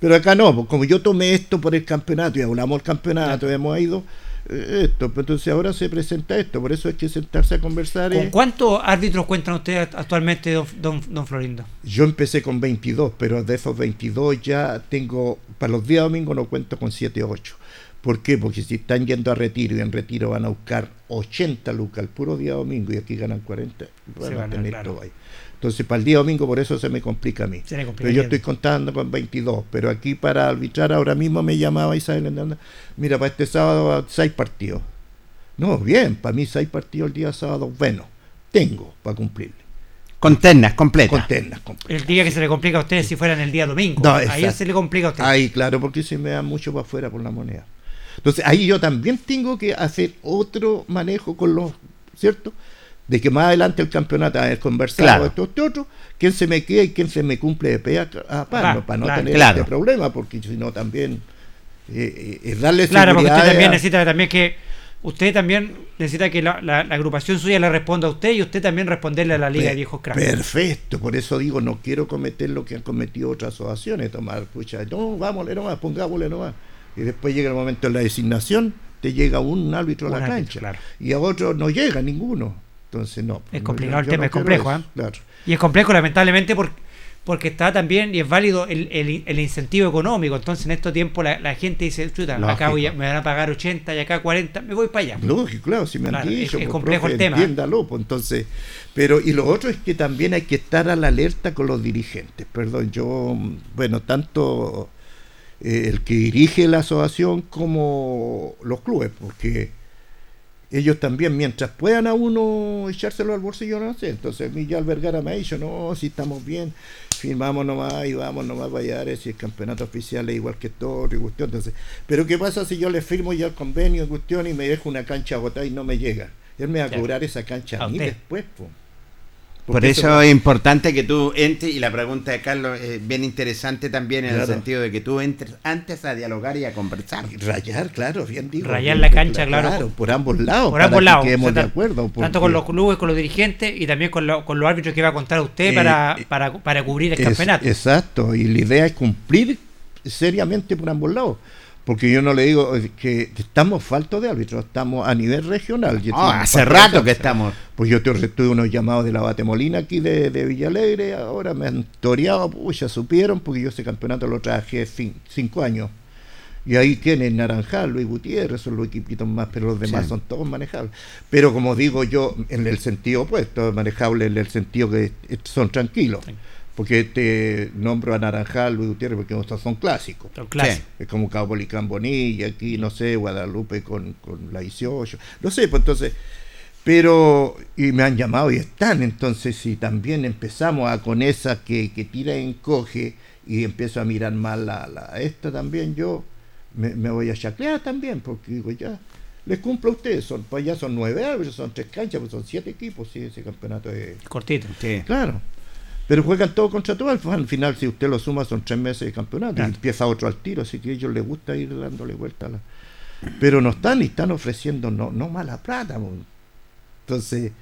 Pero acá no, pues como yo tomé esto por el campeonato y hablamos del campeonato, y hemos ido eh, esto, pues entonces ahora se presenta esto, por eso hay que sentarse a conversar. ¿Con cuántos árbitros cuentan ustedes actualmente, don, don, Florindo? Yo empecé con 22, pero de esos 22 ya tengo, para los días domingos no cuento con 7 o 8 ¿Por qué? Porque si están yendo a retiro y en retiro van a buscar 80 lucas el puro día domingo y aquí ganan 40, van a tener todo ahí. Entonces, para el día domingo, por eso se me complica a mí. pero yo estoy contando con 22. Pero aquí para arbitrar, ahora mismo me llamaba Isabel Mira, para este sábado, seis partidos. No, bien, para mí seis partidos el día sábado, bueno, tengo para cumplirle. Con ternas completas. Con El día que se le complica a ustedes si fuera en el día domingo. ahí se le complica a ustedes. Ahí, claro, porque se me da mucho para afuera por la moneda. Entonces ahí yo también tengo que hacer otro manejo con los, ¿cierto? De que más adelante el campeonato a conversar claro. esto, este otro, quién se me queda y quién se me cumple de pe a, para no tener este problema, porque si no también eh, eh, es darle Claro, porque usted también necesita también que usted también necesita que la, agrupación suya le responda a usted y usted también responderle a la Liga de Viejos Cracks. Perfecto, por eso digo, no quiero cometer lo que han cometido otras asociaciones, tomar, pucha, no, vámonos nomás, pongámosle nomás y después llega el momento de la designación, te llega un árbitro a la cancha y a otro no llega ninguno. Entonces no. Es complicado el tema, es complejo. ¿eh? Y es complejo lamentablemente porque porque está también y es válido el, el, incentivo económico. Entonces, en estos tiempos la, gente dice, chuta, acá me van a pagar 80 y acá 40, me voy para allá. Lógico, claro, si me han dicho, es, pues, complejo el tema. Entiéndalo, pues, entonces, pero y lo otro es que también hay que estar a la alerta con los dirigentes. Perdón, yo, bueno, tanto eh, el que dirige la asociación como los clubes, porque ellos también, mientras puedan a uno echárselo al bolsillo, no sé. Entonces, Miguel Vergara me ha dicho, no, si estamos bien, firmamos nomás y vamos nomás a allá, si el campeonato oficial es igual que todo, y cuestión. Entonces, pero ¿qué pasa si yo le firmo ya el convenio, cuestión, y me dejo una cancha agotada y no me llega? Él me va a cobrar esa cancha a, mí después, pues. Por eso es importante que tú entres, y la pregunta de Carlos es bien interesante también en el sentido de que tú entres antes a dialogar y a conversar. Rayar, claro, bien digo. Rayar la cancha, claro. por ambos lados. Por ambos lados. de acuerdo. Tanto con los clubes, con los dirigentes y también con, con los árbitros que va a contar usted eh, para, eh, para, para, cubrir el campeonato. Exacto, y la idea es cumplir seriamente por ambos lados porque yo no le digo que estamos faltos de árbitros, estamos a nivel regional. Ah, hace rato que estamos. Pues yo te tuve unos llamados de la Batemolina aquí de, de Villalegre, ahora me han toreado, pues ya supieron, porque yo ese campeonato lo traje cinco años. Y ahí tienen Naranjal, Luis Gutiérrez, son los equipitos más, pero los demás son todos manejables. Pero como digo yo, en el sentido opuesto, manejables en el sentido que son tranquilos porque te nombro a Naranjal, Luis Gutiérrez, porque estos son clásicos. Son clásicos. Es como Cabo Bonilla, aquí, no sé, Guadalupe con, con la 18. No sé, pues entonces, pero, y me han llamado y están, entonces si también empezamos a con esa que, que tira y encoge y empiezo a mirar mal la, la esta también, yo me, voy a chaclear también, porque digo, ya, les cumplo a ustedes, son, pues ya son nueve árbitros, son tres canchas, pues son siete equipos, sí, ese campeonato es... Cortito. Sí. Claro. Pero juegan todo contra todo. Al final, si usted lo suma, son tres meses de campeonato. Y empieza otro al tiro, así que a ellos les gusta ir dándole vuelta a la. Pero no están y están ofreciendo no, no mala plata. Entonces,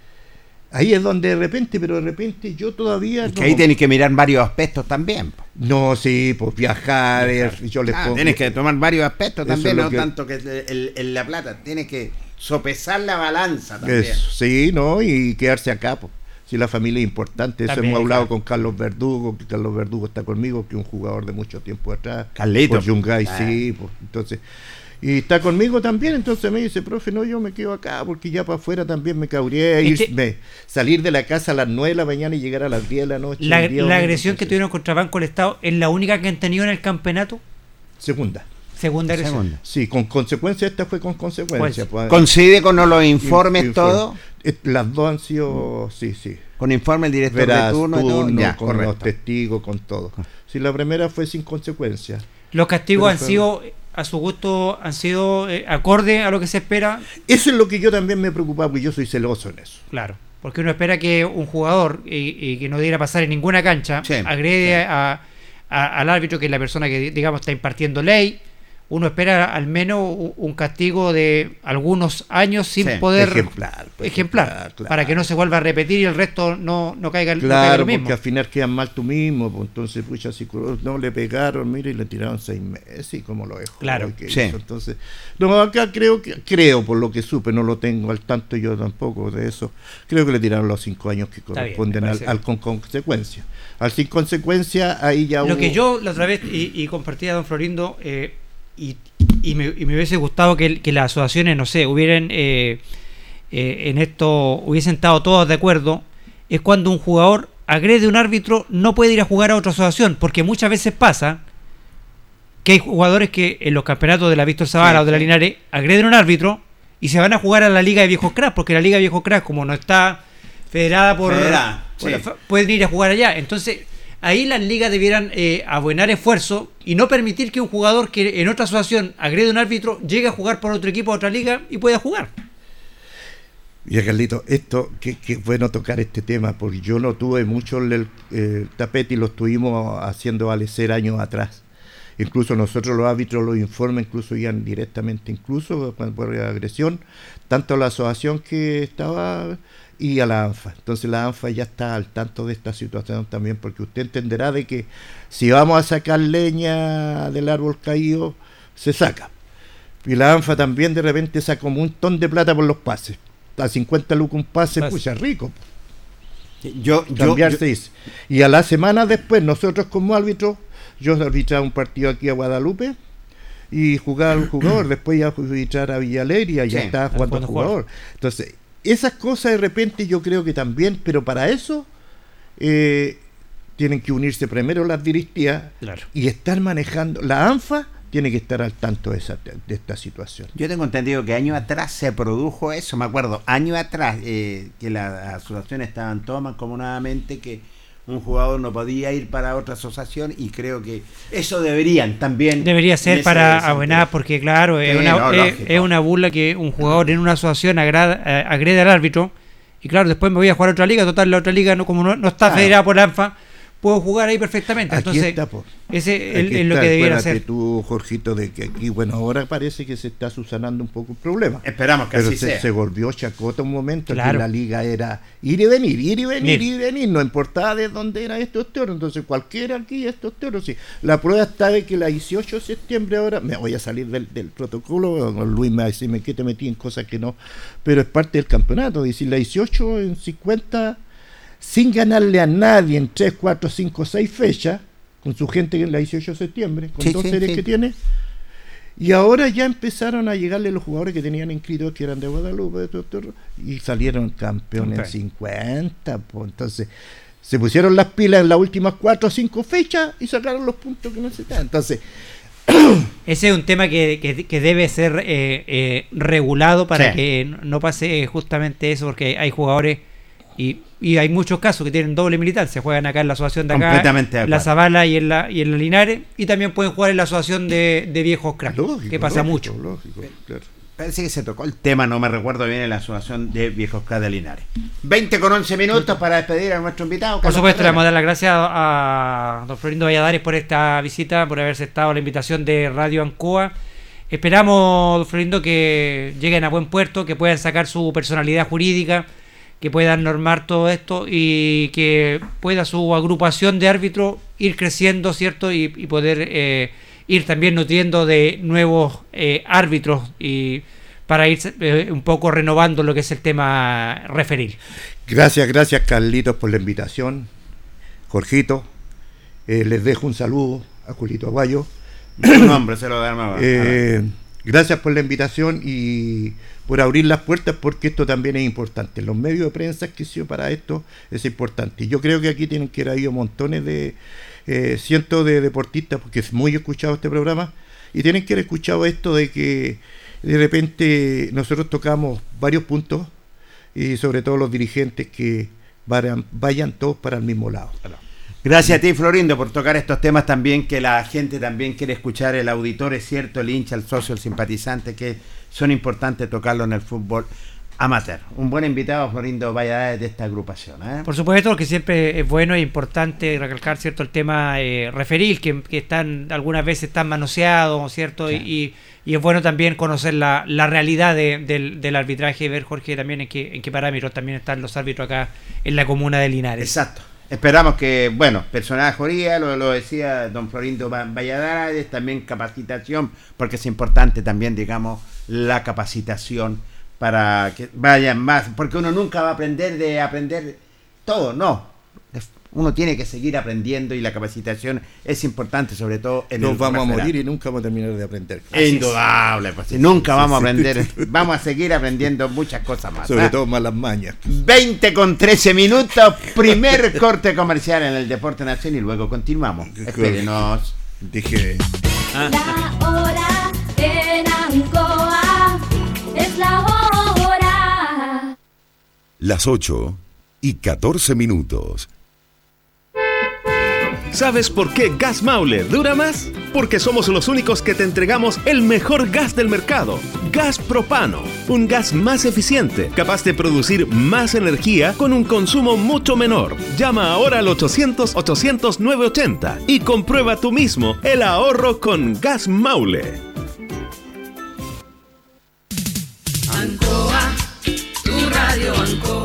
ahí es donde de repente, pero de repente yo todavía. que ahí tienes que mirar varios aspectos también. No, sí, pues viajar, yo les pongo, Tienes que tomar varios aspectos también, no tanto que el, la plata. Tienes que sopesar la balanza también. sí, ¿no? Y quedarse acá, pues si la familia es importante. Eso hemos hablado con Carlos Verdugo, que Carlos Verdugo está conmigo, que es un jugador de mucho tiempo atrás. Carlito. Por Yungay, ah. sí. Pues, entonces, y está conmigo también, entonces me dice, profe, no, yo me quedo acá porque ya para afuera también me cabré irme, salir de la casa a las 9 de la mañana y llegar a las 10 de la noche. ¿La, agresión que tuvieron contra Banco del Estado es la única que han tenido en el campeonato? Segunda. Segunda. Sí, con consecuencia, esta fue con consecuencia. Pues, pues. ¿Coincide con los informes todo? Eh, las dos han sido, sí, sí. Con informe el director de turno, con los testigos, con todo. Si la primera fue sin consecuencia. ¿Los castigos han sido, a su gusto, han sido eh, acorde a lo que se espera? Eso es lo que yo también me preocupaba, porque yo soy celoso en eso. Claro, porque uno espera que un jugador y, que no debiera pasar en ninguna cancha agrede A, al árbitro, que es la persona que, digamos, está impartiendo ley, uno espera al menos un castigo de algunos años sin poder ejemplar, pues, ejemplar, para que no se vuelva a repetir y el resto no, no caiga, claro, lo mismo. porque al final quedan mal tú mismo, pues entonces pucha, si no le pegaron, mire, y le tiraron seis meses y como lo dejó. Claro, entonces, no, acá creo que, creo por lo que supe, no lo tengo al tanto yo tampoco de eso, creo que le tiraron los cinco años que corresponden al, con consecuencia. Al sin consecuencia, ahí ya Lo que yo la otra vez, y, y compartía don Florindo, eh, y, me, hubiese gustado que, las asociaciones, no sé, hubieran eh, eh, en esto, hubiesen estado todos de acuerdo, es cuando un jugador agrede a un árbitro, no puede ir a jugar a otra asociación, porque muchas veces pasa que hay jugadores que en los campeonatos de la Víctor Zavala o de la Linares agreden a un árbitro y se van a jugar a la Liga de Viejos Crack, porque la Liga de Viejos Crack, como no está federada por, pueden ir a jugar allá. Entonces, ahí las ligas debieran eh, abuenar esfuerzo y no permitir que un jugador que en otra asociación agrede a un árbitro llegue a jugar por otro equipo, a otra liga y pueda jugar. Y Carlito, esto, qué, bueno tocar este tema, porque yo no tuve mucho el, tapete y lo estuvimos haciendo valecer años atrás. Incluso nosotros los árbitros los informes, incluso iban directamente, incluso por agresión, tanto la asociación que estaba y a la ANFA. Entonces la ANFA ya está al tanto de esta situación también, porque usted entenderá de que si vamos a sacar leña del árbol caído, se saca. Y la ANFA también de repente saca un montón de plata por los pases. A 50 lucas un pase, pucha, rico. Yo, Cambiarse dice. Y a la semana después, nosotros como árbitros, yo arbitraba un partido aquí a Guadalupe y jugaba al jugador, [CLEARS THROAT] después ya arbitrar a Villaleria, ya estaba jugando al jugador. Entonces, esas cosas de repente yo creo que también, pero para eso eh, tienen que unirse primero las directivas y estar manejando. La ANFA tiene que estar al tanto de, esa, de esta situación. Yo tengo entendido que años atrás se produjo eso, me acuerdo, años atrás, eh, que las asociaciones estaban todas mancomunadamente, que un jugador no podía ir para otra asociación y creo que eso deberían también. Debería ser para abonar, porque claro, es, una, es, una burla que un jugador en una asociación agrada, eh, agrede al árbitro y claro, después me voy a jugar a otra liga, total, la otra liga no como no, está federada por ANFA puedo jugar ahí perfectamente. Entonces, ese es lo que debiera hacer. tú, Jorgito, de que aquí, bueno, ahora parece que se está susanando un poco el problema. Esperamos que Pero así se, sea. se volvió chacota un momento que la liga era ir y venir, ir y venir, ir y venir. No importaba de dónde era esto teoros. Entonces, cualquiera aquí estos teoros, sí. La prueba está de que la 18 de septiembre ahora, me voy a salir del, protocolo, Luis me va a decirme que te metí en cosas que no, pero es parte del campeonato. decir, la 18 en 50 sin ganarle a nadie en 3, 4, 5, 6 fechas, con su gente en la 18 de septiembre, con dos series que tiene. Y ahora ya empezaron a llegarle los jugadores que tenían inscritos, que eran de Guadalupe, y salieron campeones en 50. Pues, entonces, se pusieron las pilas en las últimas 4 o 5 fechas y sacaron los puntos que necesitaban. Entonces, [COUGHS] ese es un tema que, que, debe ser eh, eh, regulado para que no pase justamente eso, porque hay jugadores y, y, hay muchos casos que tienen doble militancia, juegan acá en la asociación de acá, en la Zavala y en la, y en la Linares, y también pueden jugar en la asociación de, de viejos cracks, que pasa mucho. Parece que se tocó el tema, no me recuerdo bien, en la asociación de viejos cracks de Linares. 20 con 11 minutos para despedir a nuestro invitado. Por supuesto, le vamos a dar las gracias a, don Florindo Valladares por esta visita, por haberse estado la invitación de Radio Ancoa. Esperamos, don Florindo, que lleguen a buen puerto, que puedan sacar su personalidad jurídica que puedan normar todo esto y que pueda su agrupación de árbitros ir creciendo, ¿cierto? Y, poder eh, ir también nutriendo de nuevos eh, árbitros y para ir eh, un poco renovando lo que es el tema referir. Gracias, gracias Carlitos por la invitación. Jorgito, les dejo un saludo a Julito Aguayo. [COUGHS] Nombre se lo Gracias por la invitación y por abrir las puertas porque esto también es importante. Los medios de prensa que sido para esto es importante. Yo creo que aquí tienen que haber montones de eh, cientos de deportistas porque es muy escuchado este programa y tienen que haber escuchado esto de que de repente nosotros tocamos varios puntos y sobre todo los dirigentes que vayan, vayan todos para el mismo lado. Gracias a ti, Florindo, por tocar estos temas también que la gente también quiere escuchar, el auditor es cierto, el hincha, el socio, el simpatizante, que son importantes tocarlo en el fútbol amateur. Un buen invitado, Florindo Valladares, de esta agrupación. ¿eh? Por supuesto, que siempre es bueno e importante recalcar cierto el tema eh, referil, que, están algunas veces están manoseados, ¿cierto? Y, es bueno también conocer la, realidad del, arbitraje y ver, Jorge, también en qué, en qué parámetros también están los árbitros acá en la comuna de Linares. Exacto. Esperamos que, bueno, personaje lo, lo decía don Florindo Valladares, también capacitación, porque es importante también, digamos, la capacitación para que vayan más, porque uno nunca va a aprender de aprender todo, no uno tiene que seguir aprendiendo y la capacitación es importante, sobre todo en Nos vamos a morir y nunca vamos a terminar de aprender. Indudable, pues, nunca vamos a aprender, [LAUGHS] vamos a seguir aprendiendo muchas cosas más. Sobre ¿ah? todo malas mañas. 20 con 13 minutos, primer [LAUGHS] corte comercial en el Deporte Nacional y luego continuamos. Espérenos. Dije. La hora en es la hora. Las 8 y 14 minutos. ¿Sabes por qué Gas Maule dura más? Porque somos los únicos que te entregamos el mejor gas del mercado, gas propano, un gas más eficiente, capaz de producir más energía con un consumo mucho menor. Llama ahora al 800-800-980 y comprueba tú mismo el ahorro con Gas Maule.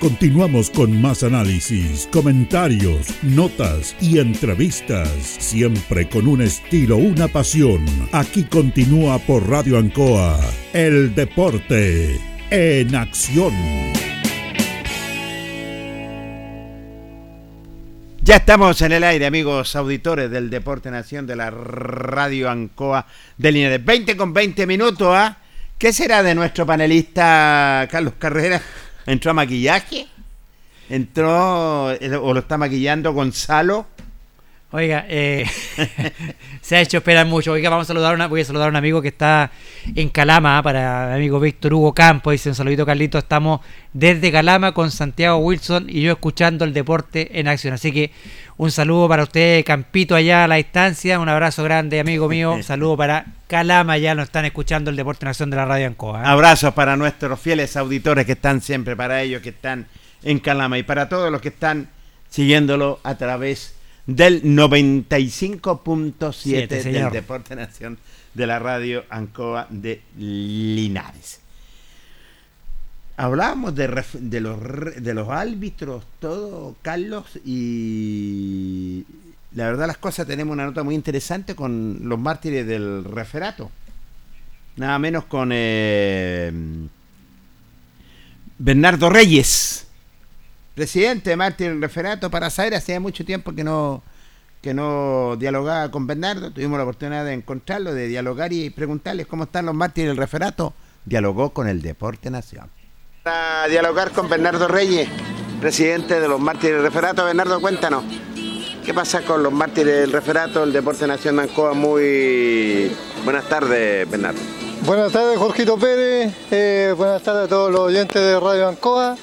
Continuamos con más análisis, comentarios, notas y entrevistas, siempre con un estilo, una pasión. Aquí continúa por Radio Ancoa, el deporte en acción. Ya estamos en el aire, amigos auditores del Deporte Nación de la Radio Ancoa de de 20 con 20 minutos. ¿ah? ¿Qué será de nuestro panelista Carlos Carrera? Entró a maquillaje, entró o lo está maquillando Gonzalo. Oiga, eh, [LAUGHS] [LAUGHS] se ha hecho esperar mucho. Oiga, vamos a saludar a voy a saludar a un amigo que está en Calama, para mi amigo Víctor Hugo Campos. Dice un saludito, Carlito. Estamos desde Calama con Santiago Wilson y yo escuchando el deporte en acción. Así que un saludo para usted, Campito, allá a la distancia. Un abrazo grande, amigo mío. Un [LAUGHS] saludo para Calama, ya nos están escuchando el deporte en acción de la radio Ancoa. ¿eh? Abrazos para nuestros fieles auditores que están siempre, para ellos que están en Calama y para todos los que están siguiéndolo a través del 95.7 del Deporte Nación de la radio Ancoa de Linares. Hablábamos de, de, los, de los árbitros, todo, Carlos, y la verdad las cosas tenemos una nota muy interesante con los mártires del referato. Nada menos con eh, Bernardo Reyes presidente de Martín Referato para saber, hacía mucho tiempo que no que no dialogaba con Bernardo, tuvimos la oportunidad de encontrarlo, de dialogar y preguntarles cómo están los mártires del referato. Dialogó con el Deporte Nación. Para dialogar con Bernardo Reyes, presidente de los mártires del referato. Bernardo, cuéntanos, ¿qué pasa con los mártires del referato, el Deporte Nación Ancoa? Muy buenas tardes, Bernardo. Buenas tardes, Jorgito Pérez. Eh, buenas tardes a todos los oyentes de Radio Ancoa.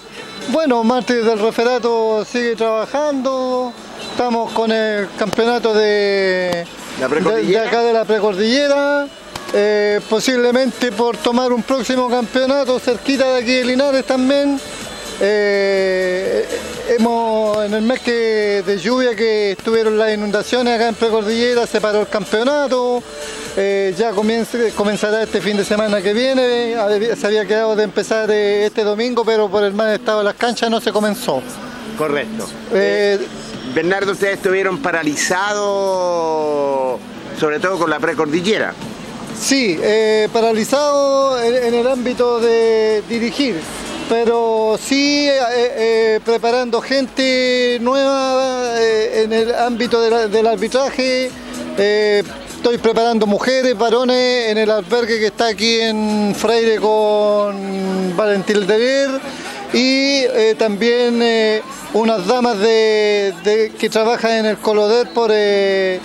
Bueno, Martes del Referato sigue trabajando. Estamos con el campeonato de, de, acá de la precordillera. Eh, posiblemente por tomar un próximo campeonato cerquita de aquí de Linares también. Eh, hemos, en el mes que, de lluvia que estuvieron las inundaciones acá en Precordillera, se paró el campeonato. Eh, ya comenzará este fin de semana que viene. Se había quedado de empezar eh, este domingo, pero por el mal estado de las canchas no se comenzó. Correcto. Eh, Bernardo, ustedes estuvieron paralizados, sobre todo con la precordillera. Sí, paralizado en, el ámbito de dirigir, pero sí preparando gente nueva en el ámbito del arbitraje. Estoy preparando mujeres, varones en el albergue que está aquí en Freire con Valentín de y eh, también eh, unas damas de, que trabajan en el Coloder por eh,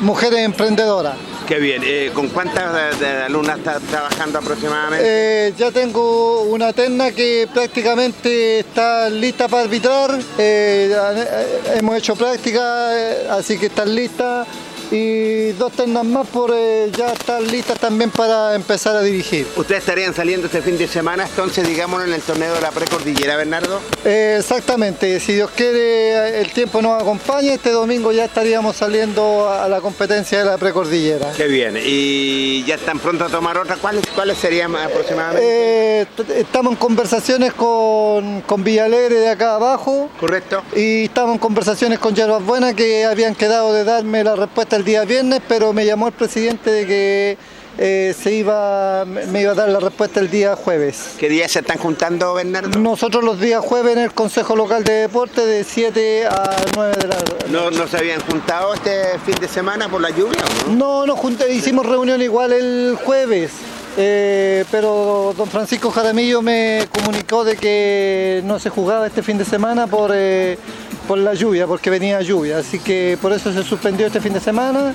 mujeres emprendedoras. Qué bien. ¿Con cuántas alumnas estás trabajando aproximadamente? ya tengo una terna que prácticamente está lista para arbitrar. hemos hecho práctica, así que están listas y dos ternas más por eh, ya estar listas también para empezar a dirigir. ¿Ustedes estarían saliendo este fin de semana entonces, digámoslo, en el torneo de la precordillera, Bernardo? Eh, exactamente, si Dios quiere, el tiempo nos acompaña, este domingo ya estaríamos saliendo a la competencia de la precordillera. Qué bien, ¿y ya están pronto a tomar otra? ¿Cuáles, cuáles serían aproximadamente? Eh, estamos en conversaciones con, con Villalegre de acá abajo. Correcto. Y estamos en conversaciones con Yerbas Buena que habían quedado de darme la respuesta día viernes, pero me llamó el presidente de que eh, se iba, me iba a dar la respuesta el día jueves. ¿Qué día se están juntando, Bernardo? Nosotros los días jueves en el Consejo Local de Deporte de 7 a 9 de la ¿No, ¿No se habían juntado este fin de semana por la lluvia? no, no, no hicimos reunión igual el jueves. Eh, pero don Francisco Jaramillo me comunicó de que no se jugaba este fin de semana por, eh, por la lluvia, porque venía lluvia, así que por eso se suspendió este fin de semana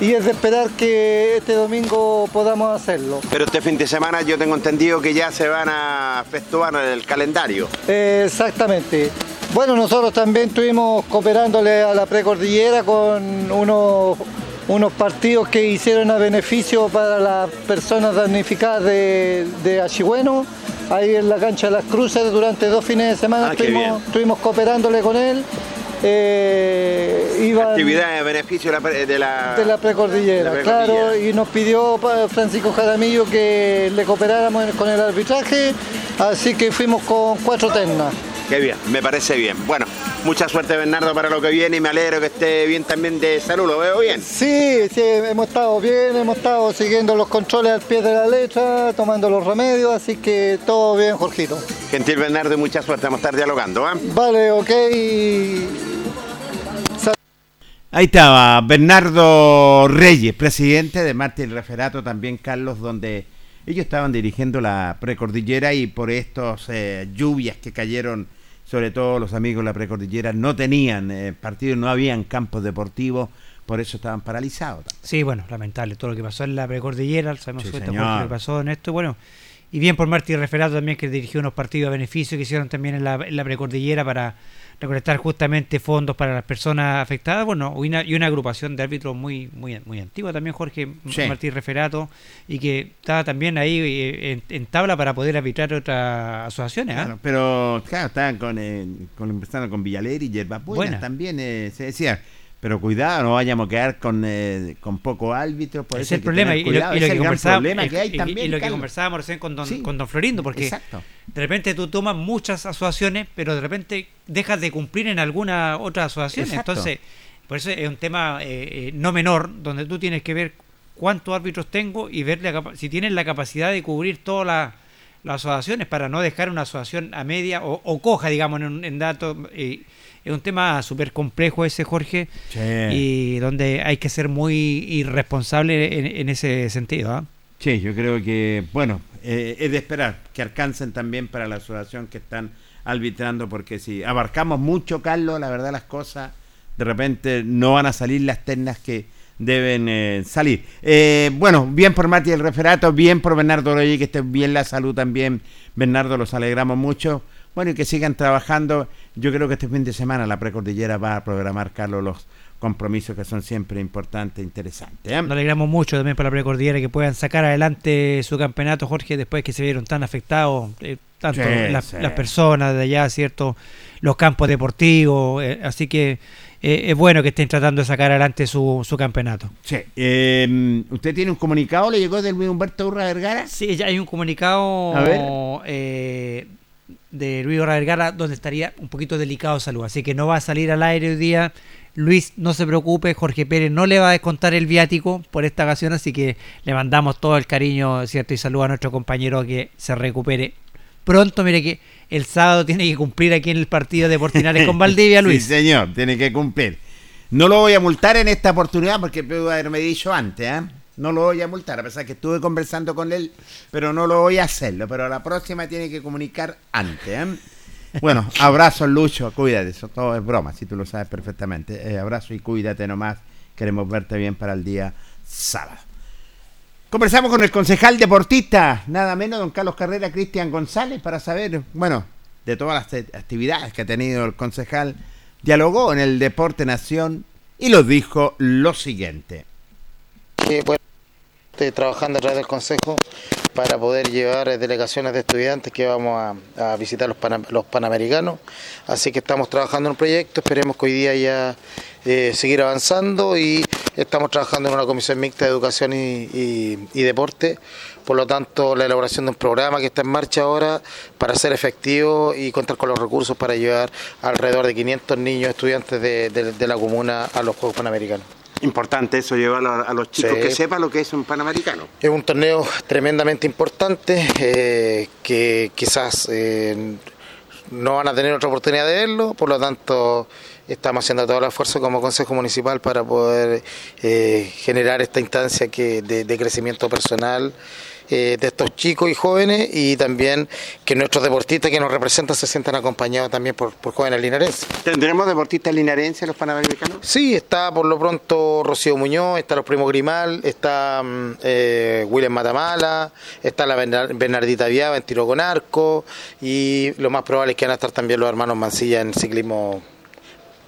y es de esperar que este domingo podamos hacerlo. Pero este fin de semana yo tengo entendido que ya se van a efectuar el calendario. exactamente. Bueno, nosotros también estuvimos cooperándole a la precordillera con unos unos partidos que hicieron a beneficio para las personas damnificadas de, de Achigüeno, ahí en la cancha de las Cruces durante dos fines de semana ah, estuvimos, cooperándole con él. Eh, Actividad de beneficio de la, de la precordillera, claro, y nos pidió Francisco Jaramillo que le cooperáramos con el arbitraje, así que fuimos con cuatro ternas. Qué bien, me parece bien. Bueno, mucha suerte Bernardo para lo que viene y me alegro que esté bien también de salud, ¿lo veo bien? Sí, sí, hemos estado bien, hemos estado siguiendo los controles al pie de la letra, tomando los remedios, así que todo bien, Jorgito. Gentil Bernardo y mucha suerte, vamos a estar dialogando, ¿ah? Vale, ok. Ahí estaba Bernardo Reyes, presidente de Martín Referato, también Carlos, donde ellos estaban dirigiendo la precordillera y por estas eh, lluvias que cayeron sobre todo los amigos de la precordillera, no tenían eh, partidos, no habían campos deportivos, por eso estaban paralizados. Sí, bueno, lamentable todo lo que pasó en la precordillera, sabemos sí, lo que pasó en esto, bueno, y bien por Martín Referato también que dirigió unos partidos a beneficio que hicieron también en la, en la precordillera para recolectar justamente fondos para las personas afectadas. Bueno, y una, y una agrupación de árbitros muy muy muy antigua también, Jorge Martín Referato, y que estaba también ahí eh, en, tabla para poder arbitrar otras asociaciones. ¿ah? pero claro, estaban con, eh, con, con Villaler y Yerba Buena. también, eh, se decía pero cuidado, no vayamos a quedar con, eh, con poco árbitro. Por es el problema, y, lo, que conversábamos, que hay también. Y, lo que conversábamos recién con don, con don Florindo, porque de repente tú tomas muchas asociaciones, pero de repente dejas de cumplir en alguna otra asociación. Entonces, por eso es un tema eh, eh, no menor, donde tú tienes que ver cuántos árbitros tengo y ver si tienen la capacidad de cubrir todas las asociaciones para no dejar una asociación a media o, coja, digamos, en, en datos es un tema súper complejo ese, Jorge, y donde hay que ser muy irresponsable en, ese sentido. ¿ah? Sí, yo creo que, bueno, eh, es de esperar que alcancen también para la asociación que están arbitrando, porque si abarcamos mucho, Carlos, la verdad las cosas, de repente no van a salir las ternas que deben eh, salir. Eh, bueno, bien por Mati el referato, bien por Bernardo Reyes, que esté bien la salud también. Bernardo, los alegramos mucho. Bueno, y que sigan trabajando. Yo creo que este fin de semana la precordillera va a programar, Carlos, los compromisos que son siempre importantes e interesantes. ¿eh? Nos alegramos mucho también para la precordillera que puedan sacar adelante su campeonato, Jorge, después que se vieron tan afectados, eh, tanto las, personas de allá, ¿cierto? Los campos deportivos, eh, así que es bueno que estén tratando de sacar adelante su, su campeonato. Sí. Em, ¿Usted tiene un comunicado? ¿Le llegó del Humberto Urra Vergara? Sí, ya hay un comunicado. A ver de Luis Vergara, donde estaría un poquito delicado de salud. Así que no va a salir al aire hoy día. Luis, no se preocupe, Jorge Pérez no le va a descontar el viático por esta ocasión, así que le mandamos todo el cariño, ¿cierto? Y saludo a nuestro compañero que se recupere pronto. Mire que el sábado tiene que cumplir aquí en el partido de Portinares con [LAUGHS] Valdivia, Luis. sí, señor, tiene que cumplir. No lo voy a multar en esta oportunidad porque puedo haberme dicho antes, ¿eh? No lo voy a multar, a pesar que estuve conversando con él, pero no lo voy a hacerlo. Pero a la próxima tiene que comunicar antes. ¿eh? Bueno, [LAUGHS] abrazo Lucho, cuídate, eso todo es broma, si tú lo sabes perfectamente. Eh, abrazo y cuídate nomás, queremos verte bien para el día sábado. Conversamos con el concejal deportista, nada menos, don Carlos Carrera, Cristian González, para saber, bueno, de todas las actividades que ha tenido el concejal, dialogó en el Deporte Nación y lo dijo lo siguiente. bueno, trabajando a través del Consejo para poder llevar delegaciones de estudiantes que vamos a, visitar los, Panamericanos. Así que estamos trabajando en un proyecto, esperemos que hoy día ya eh, seguir avanzando y estamos trabajando en una comisión mixta de educación y, deporte. Por lo tanto, la elaboración de un programa que está en marcha ahora para ser efectivo y contar con los recursos para llevar alrededor de 500 niños estudiantes de la comuna a los Juegos Panamericanos. Importante eso, llevarlo a, los chicos que sepan lo que es un Panamericano. Es un torneo tremendamente importante eh, que quizás eh, no van a tener otra oportunidad de verlo, por lo tanto estamos haciendo todo el esfuerzo como Consejo Municipal para poder eh, generar esta instancia que de crecimiento personal eh, de estos chicos y jóvenes y también que nuestros deportistas que nos representan se sientan acompañados también por, jóvenes linarenses. ¿Tendremos deportistas linarenses los panamericanos? Sí, está por lo pronto Rocío Muñoz, está los primos Grimal, está mm, eh, William Matamala, está la Bernardita Viaba en tiro con arco y lo más probable es que van a estar también los hermanos Mancilla en ciclismo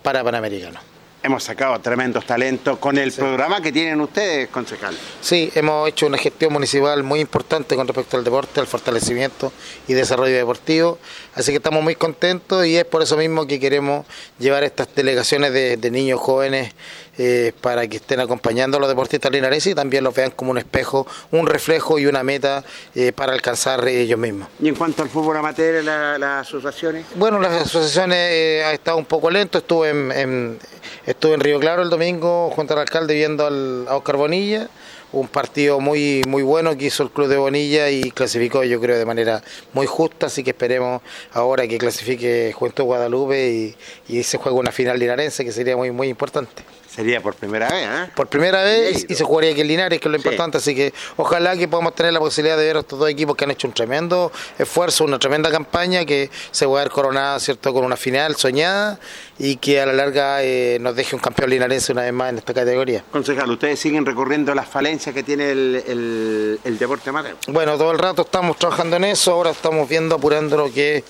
para Panamericano hemos sacado tremendos talentos con el programa que tienen ustedes, concejal. Sí, hemos hecho una gestión municipal muy importante con respecto al deporte, al fortalecimiento y desarrollo deportivo, así que estamos muy contentos y es por eso mismo que queremos llevar estas delegaciones de, niños jóvenes eh, para que estén acompañando a los deportistas linarenses y también los vean como un espejo, un reflejo y una meta eh, para alcanzar ellos mismos. ¿Y en cuanto al fútbol amateur, las asociaciones? Bueno, las asociaciones eh, ha estado un poco lento, estuve en Estuve en Río Claro el domingo junto al alcalde viendo al, a Oscar Bonilla, un partido muy muy bueno que hizo el club de Bonilla y clasificó yo creo de manera muy justa, así que esperemos ahora que clasifique Juventud Guadalupe y, y se juegue una final linarense que sería muy muy importante. Sería por primera vez, ¿eh? Por primera vez y se jugaría aquí en Linares, que es lo importante. Así que ojalá que podamos tener la posibilidad de ver a estos dos equipos que han hecho un tremendo esfuerzo, una tremenda campaña, que se va a ver coronada, ¿cierto?, con una final soñada y que a la larga eh, nos deje un campeón linarense una vez más en esta categoría. Concejal, ¿ustedes siguen recorriendo las falencias que tiene el, el deporte amateur? Bueno, todo el rato estamos trabajando en eso, ahora estamos viendo, apurando lo que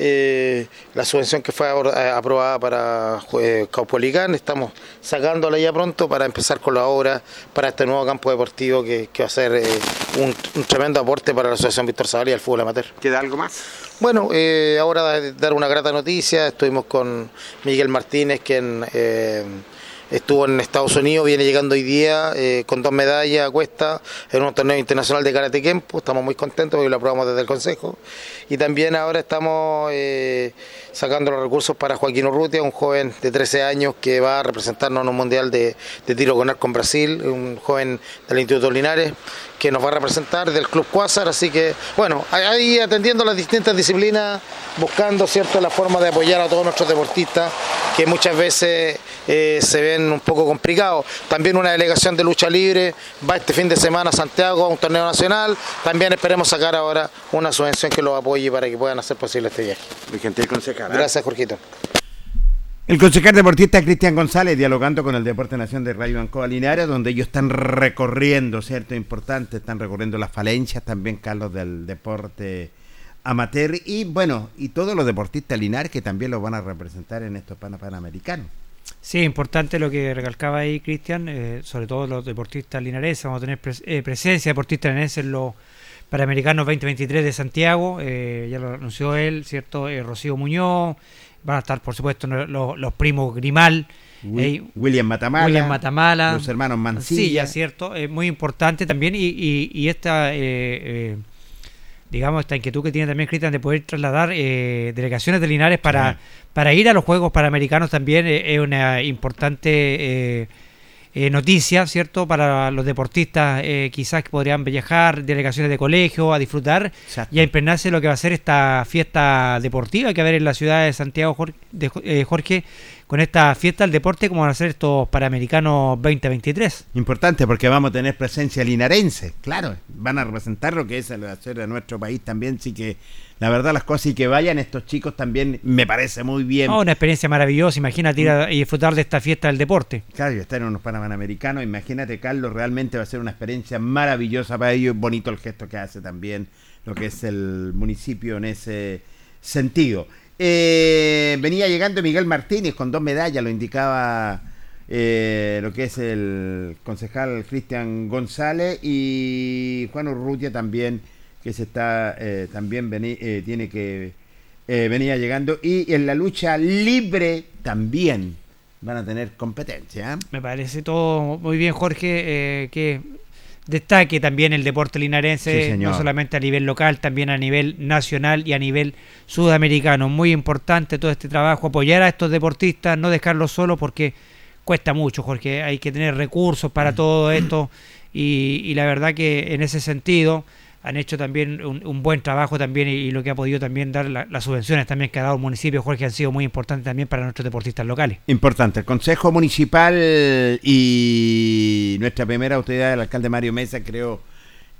eh, la subvención que fue eh, aprobada para eh, Caupolicán, estamos sacándola ya pronto para empezar con la obra para este nuevo campo deportivo que, va a ser eh, un, tremendo aporte para la Asociación Víctor Zavala y el fútbol amateur. ¿Queda algo más? Bueno, ahora dar una grata noticia, estuvimos con Miguel Martínez, quien estuvo en Estados Unidos, viene llegando hoy día eh, con dos medallas a cuesta en un torneo internacional de karate kempo, estamos muy contentos porque lo aprobamos desde el Consejo. Y también ahora estamos eh, sacando los recursos para Joaquín Urrutia, un joven de 13 años que va a representarnos en un mundial de, tiro con arco en Brasil, un joven del Instituto Linares que nos va a representar del Club Cuásar, así que bueno, ahí atendiendo las distintas disciplinas, buscando cierto la forma de apoyar a todos nuestros deportistas que muchas veces eh, se ven un poco complicados. También una delegación de lucha libre va este fin de semana a Santiago a un torneo nacional, también esperemos sacar ahora una subvención que los apoye para que puedan hacer posible este viaje. ¿eh? Gracias, Jorgito. El concejal deportista Cristian González dialogando con el Deporte Nación de Radio Ancoa Linares, donde ellos están recorriendo, ¿cierto? Importante, están recorriendo las falencias también, Carlos, del deporte amateur y bueno, y todos los deportistas linares que también los van a representar en estos Panamericanos. Sí, importante lo que recalcaba ahí Cristian, eh, sobre todo los deportistas linares, vamos a tener eh, presencia de deportistas linares en los Panamericanos 2023 de Santiago, eh, ya lo anunció él, ¿cierto? Rocío Muñoz, van a estar por supuesto los, primos Grimal, William Matamala, William Matamala, los hermanos Mancilla, cierto, es muy importante también. Y, y, esta eh, eh, digamos esta inquietud que tiene también Cristian de poder trasladar eh, delegaciones de Linares para, para ir a los Juegos Panamericanos también es una importante eh, noticias, ¿cierto? Para los deportistas eh, quizás que podrían viajar, delegaciones de colegio, a disfrutar y a impregnarse lo que va a ser esta fiesta deportiva que va a haber en la ciudad de Santiago, eh, Jorge, con esta fiesta del deporte como van a ser estos Panamericanos 2023. Importante porque vamos a tener presencia linarense, claro, van a representar lo que es el hacer de nuestro país también, sí que la verdad las cosas y que vayan estos chicos también me parece muy bien. una experiencia maravillosa, imagínate ir a, y disfrutar de esta fiesta del deporte. Claro, y estar en unos Panamericanos, imagínate Carlos, realmente va a ser una experiencia maravillosa para ellos, bonito el gesto que hace también lo que es el municipio en ese sentido. Eh, venía llegando Miguel Martínez con dos medallas, lo indicaba eh, lo que es el concejal Cristian González y Juan Urrutia también que se está eh, también eh, tiene que eh, venía llegando y en la lucha libre también van a tener competencia. Me parece todo muy bien, Jorge, que destaque también el deporte linarense, no solamente a nivel local, también a nivel nacional y a nivel sudamericano. Muy importante todo este trabajo, apoyar a estos deportistas, no dejarlos solos porque cuesta mucho, Jorge. Hay que tener recursos para todo esto y, la verdad que en ese sentido han hecho también un, buen trabajo también y, lo que ha podido también dar las subvenciones también que ha dado el municipio, Jorge, han sido muy importantes también para nuestros deportistas locales. Importante. El Consejo Municipal y nuestra primera autoridad, el alcalde Mario Mesa, creo,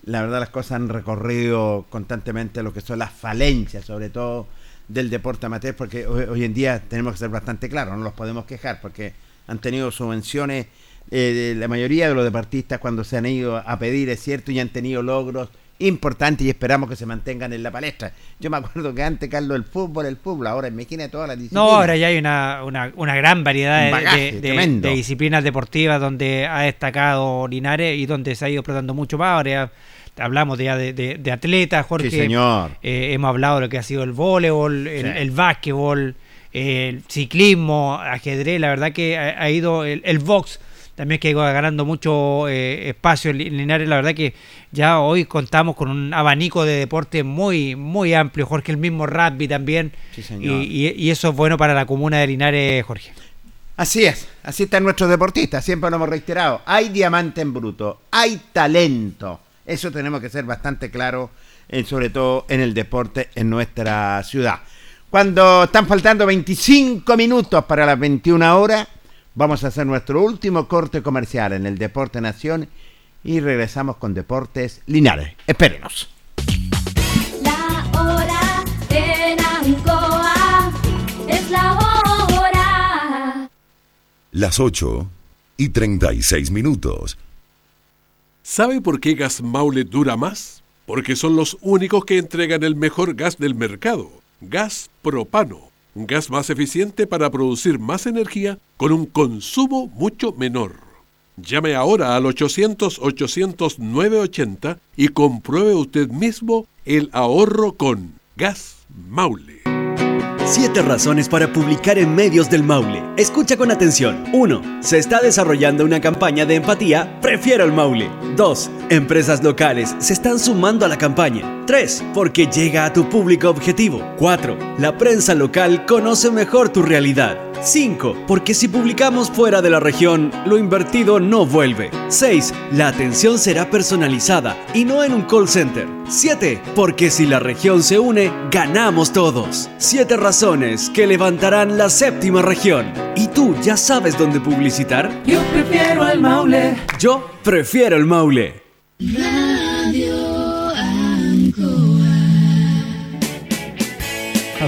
la verdad las cosas han recorrido constantemente lo que son las falencias, sobre todo del deporte amateur, porque hoy, en día tenemos que ser bastante claros, no los podemos quejar, porque han tenido subvenciones, eh, la mayoría de los deportistas cuando se han ido a pedir, es cierto, y han tenido logros importantes y esperamos que se mantengan en la palestra. Yo me acuerdo que antes, Carlos, el fútbol, el fútbol, ahora imagina todas las disciplinas. No, ahora ya hay una, una, una gran variedad de, disciplinas deportivas donde ha destacado Linares y donde se ha ido explotando mucho más. Ahora hablamos ya de, de, atletas, Jorge. señor. Eh, hemos hablado de lo que ha sido el voleibol, el, el básquetbol, el ciclismo, ajedrez. La verdad que ha, ido el, el, box también que ha ido ganando mucho eh, espacio en Linares. La verdad que ya hoy contamos con un abanico de deporte muy, muy amplio. Jorge, el mismo rugby también. Sí, señor. Y, y, eso es bueno para la comuna de Linares, Jorge. Así es, así están nuestros deportistas, siempre lo hemos reiterado. Hay diamante en bruto, hay talento eso tenemos que ser bastante claros, eh, sobre todo en el deporte en nuestra ciudad. Cuando están faltando 25 minutos para las 21 horas, vamos a hacer nuestro último corte comercial en el Deporte Nación y regresamos con Deportes Linares. Espérenos. La hora en Ancoa es la hora. Las 8 y 36 minutos. ¿Sabe por qué Gas Maule dura más? Porque son los únicos que entregan el mejor gas del mercado, gas propano, un gas más eficiente para producir más energía con un consumo mucho menor. Llame ahora al 800-800-980 y compruebe usted mismo el ahorro con Gas Maule. Siete razones para publicar en medios del Maule. Escucha con atención. 1. Se está desarrollando una campaña de empatía. Prefiero el Maule. 2. Empresas locales se están sumando a la campaña. 3. Porque llega a tu público objetivo. 4. La prensa local conoce mejor tu realidad. 5. Porque si publicamos fuera de la región, lo invertido no vuelve. 6. La atención será personalizada y no en un call center. 7. Porque si la región se une, ganamos todos. 7 razones que levantarán la séptima región. ¿Y tú ya sabes dónde publicitar? Yo prefiero el Maule. Yo prefiero el Maule.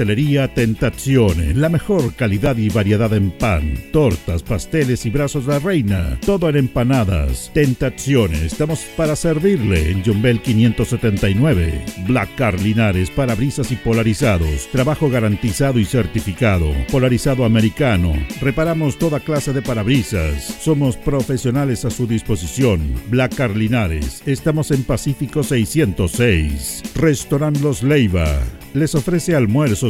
pastelería Tentaciones. La mejor calidad y variedad de pan, tortas, pasteles y brazos de reina. Todo en empanadas. Tentaciones. Estamos para servirle en Jumbel 579. Black Car Linares, parabrisas y polarizados. Trabajo garantizado y certificado. Polarizado americano. Reparamos toda clase de parabrisas. Somos profesionales a su disposición. Black Car Linares. Estamos en Pacífico 606. Restaurant Los Leiva les ofrece almuerzos,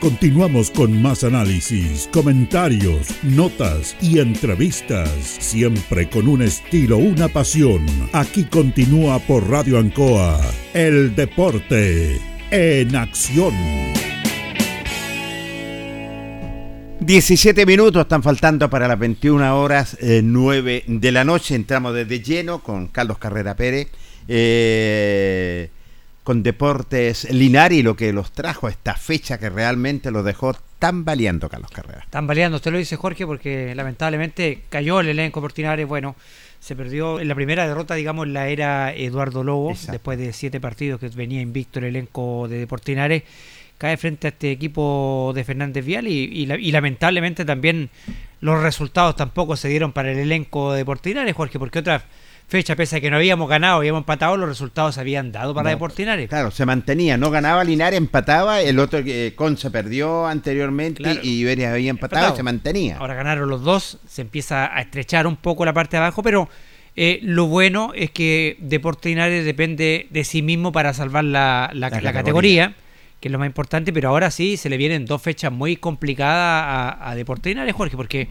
Continuamos con más análisis, comentarios, notas y entrevistas, siempre con un estilo, una pasión. Aquí continúa por Radio Ancoa, el deporte en acción. 17 minutos están faltando para las 21 horas 9 eh, de la noche. Entramos desde lleno con Carlos Carrera Pérez. Eh, con Deportes Linari, lo que los trajo a esta fecha que realmente los dejó tan valiendo, Carlos Carrera. Tan valiendo, usted lo dice Jorge, porque lamentablemente cayó el elenco Portinares, bueno, se perdió en la primera derrota, digamos, la era Eduardo Lobo, después de siete partidos que venía invicto el elenco de Deportinares, cae frente a este equipo de Fernández Vial y, y lamentablemente también los resultados tampoco se dieron para el elenco de Deportinares, Jorge, porque otras fecha, pese a que no habíamos ganado, habíamos empatado, los resultados se habían dado para Deportes Linares. Claro, se mantenía, no ganaba Linares, empataba, el otro que eh, se perdió anteriormente y Iberia había empatado, y se mantenía. Ahora ganaron los dos, se empieza a estrechar un poco la parte de abajo, pero eh, lo bueno es que Deportes Linares depende de sí mismo para salvar la, categoría. que es lo más importante, pero ahora sí se le vienen dos fechas muy complicadas a, a Deportes Linares, Jorge, porque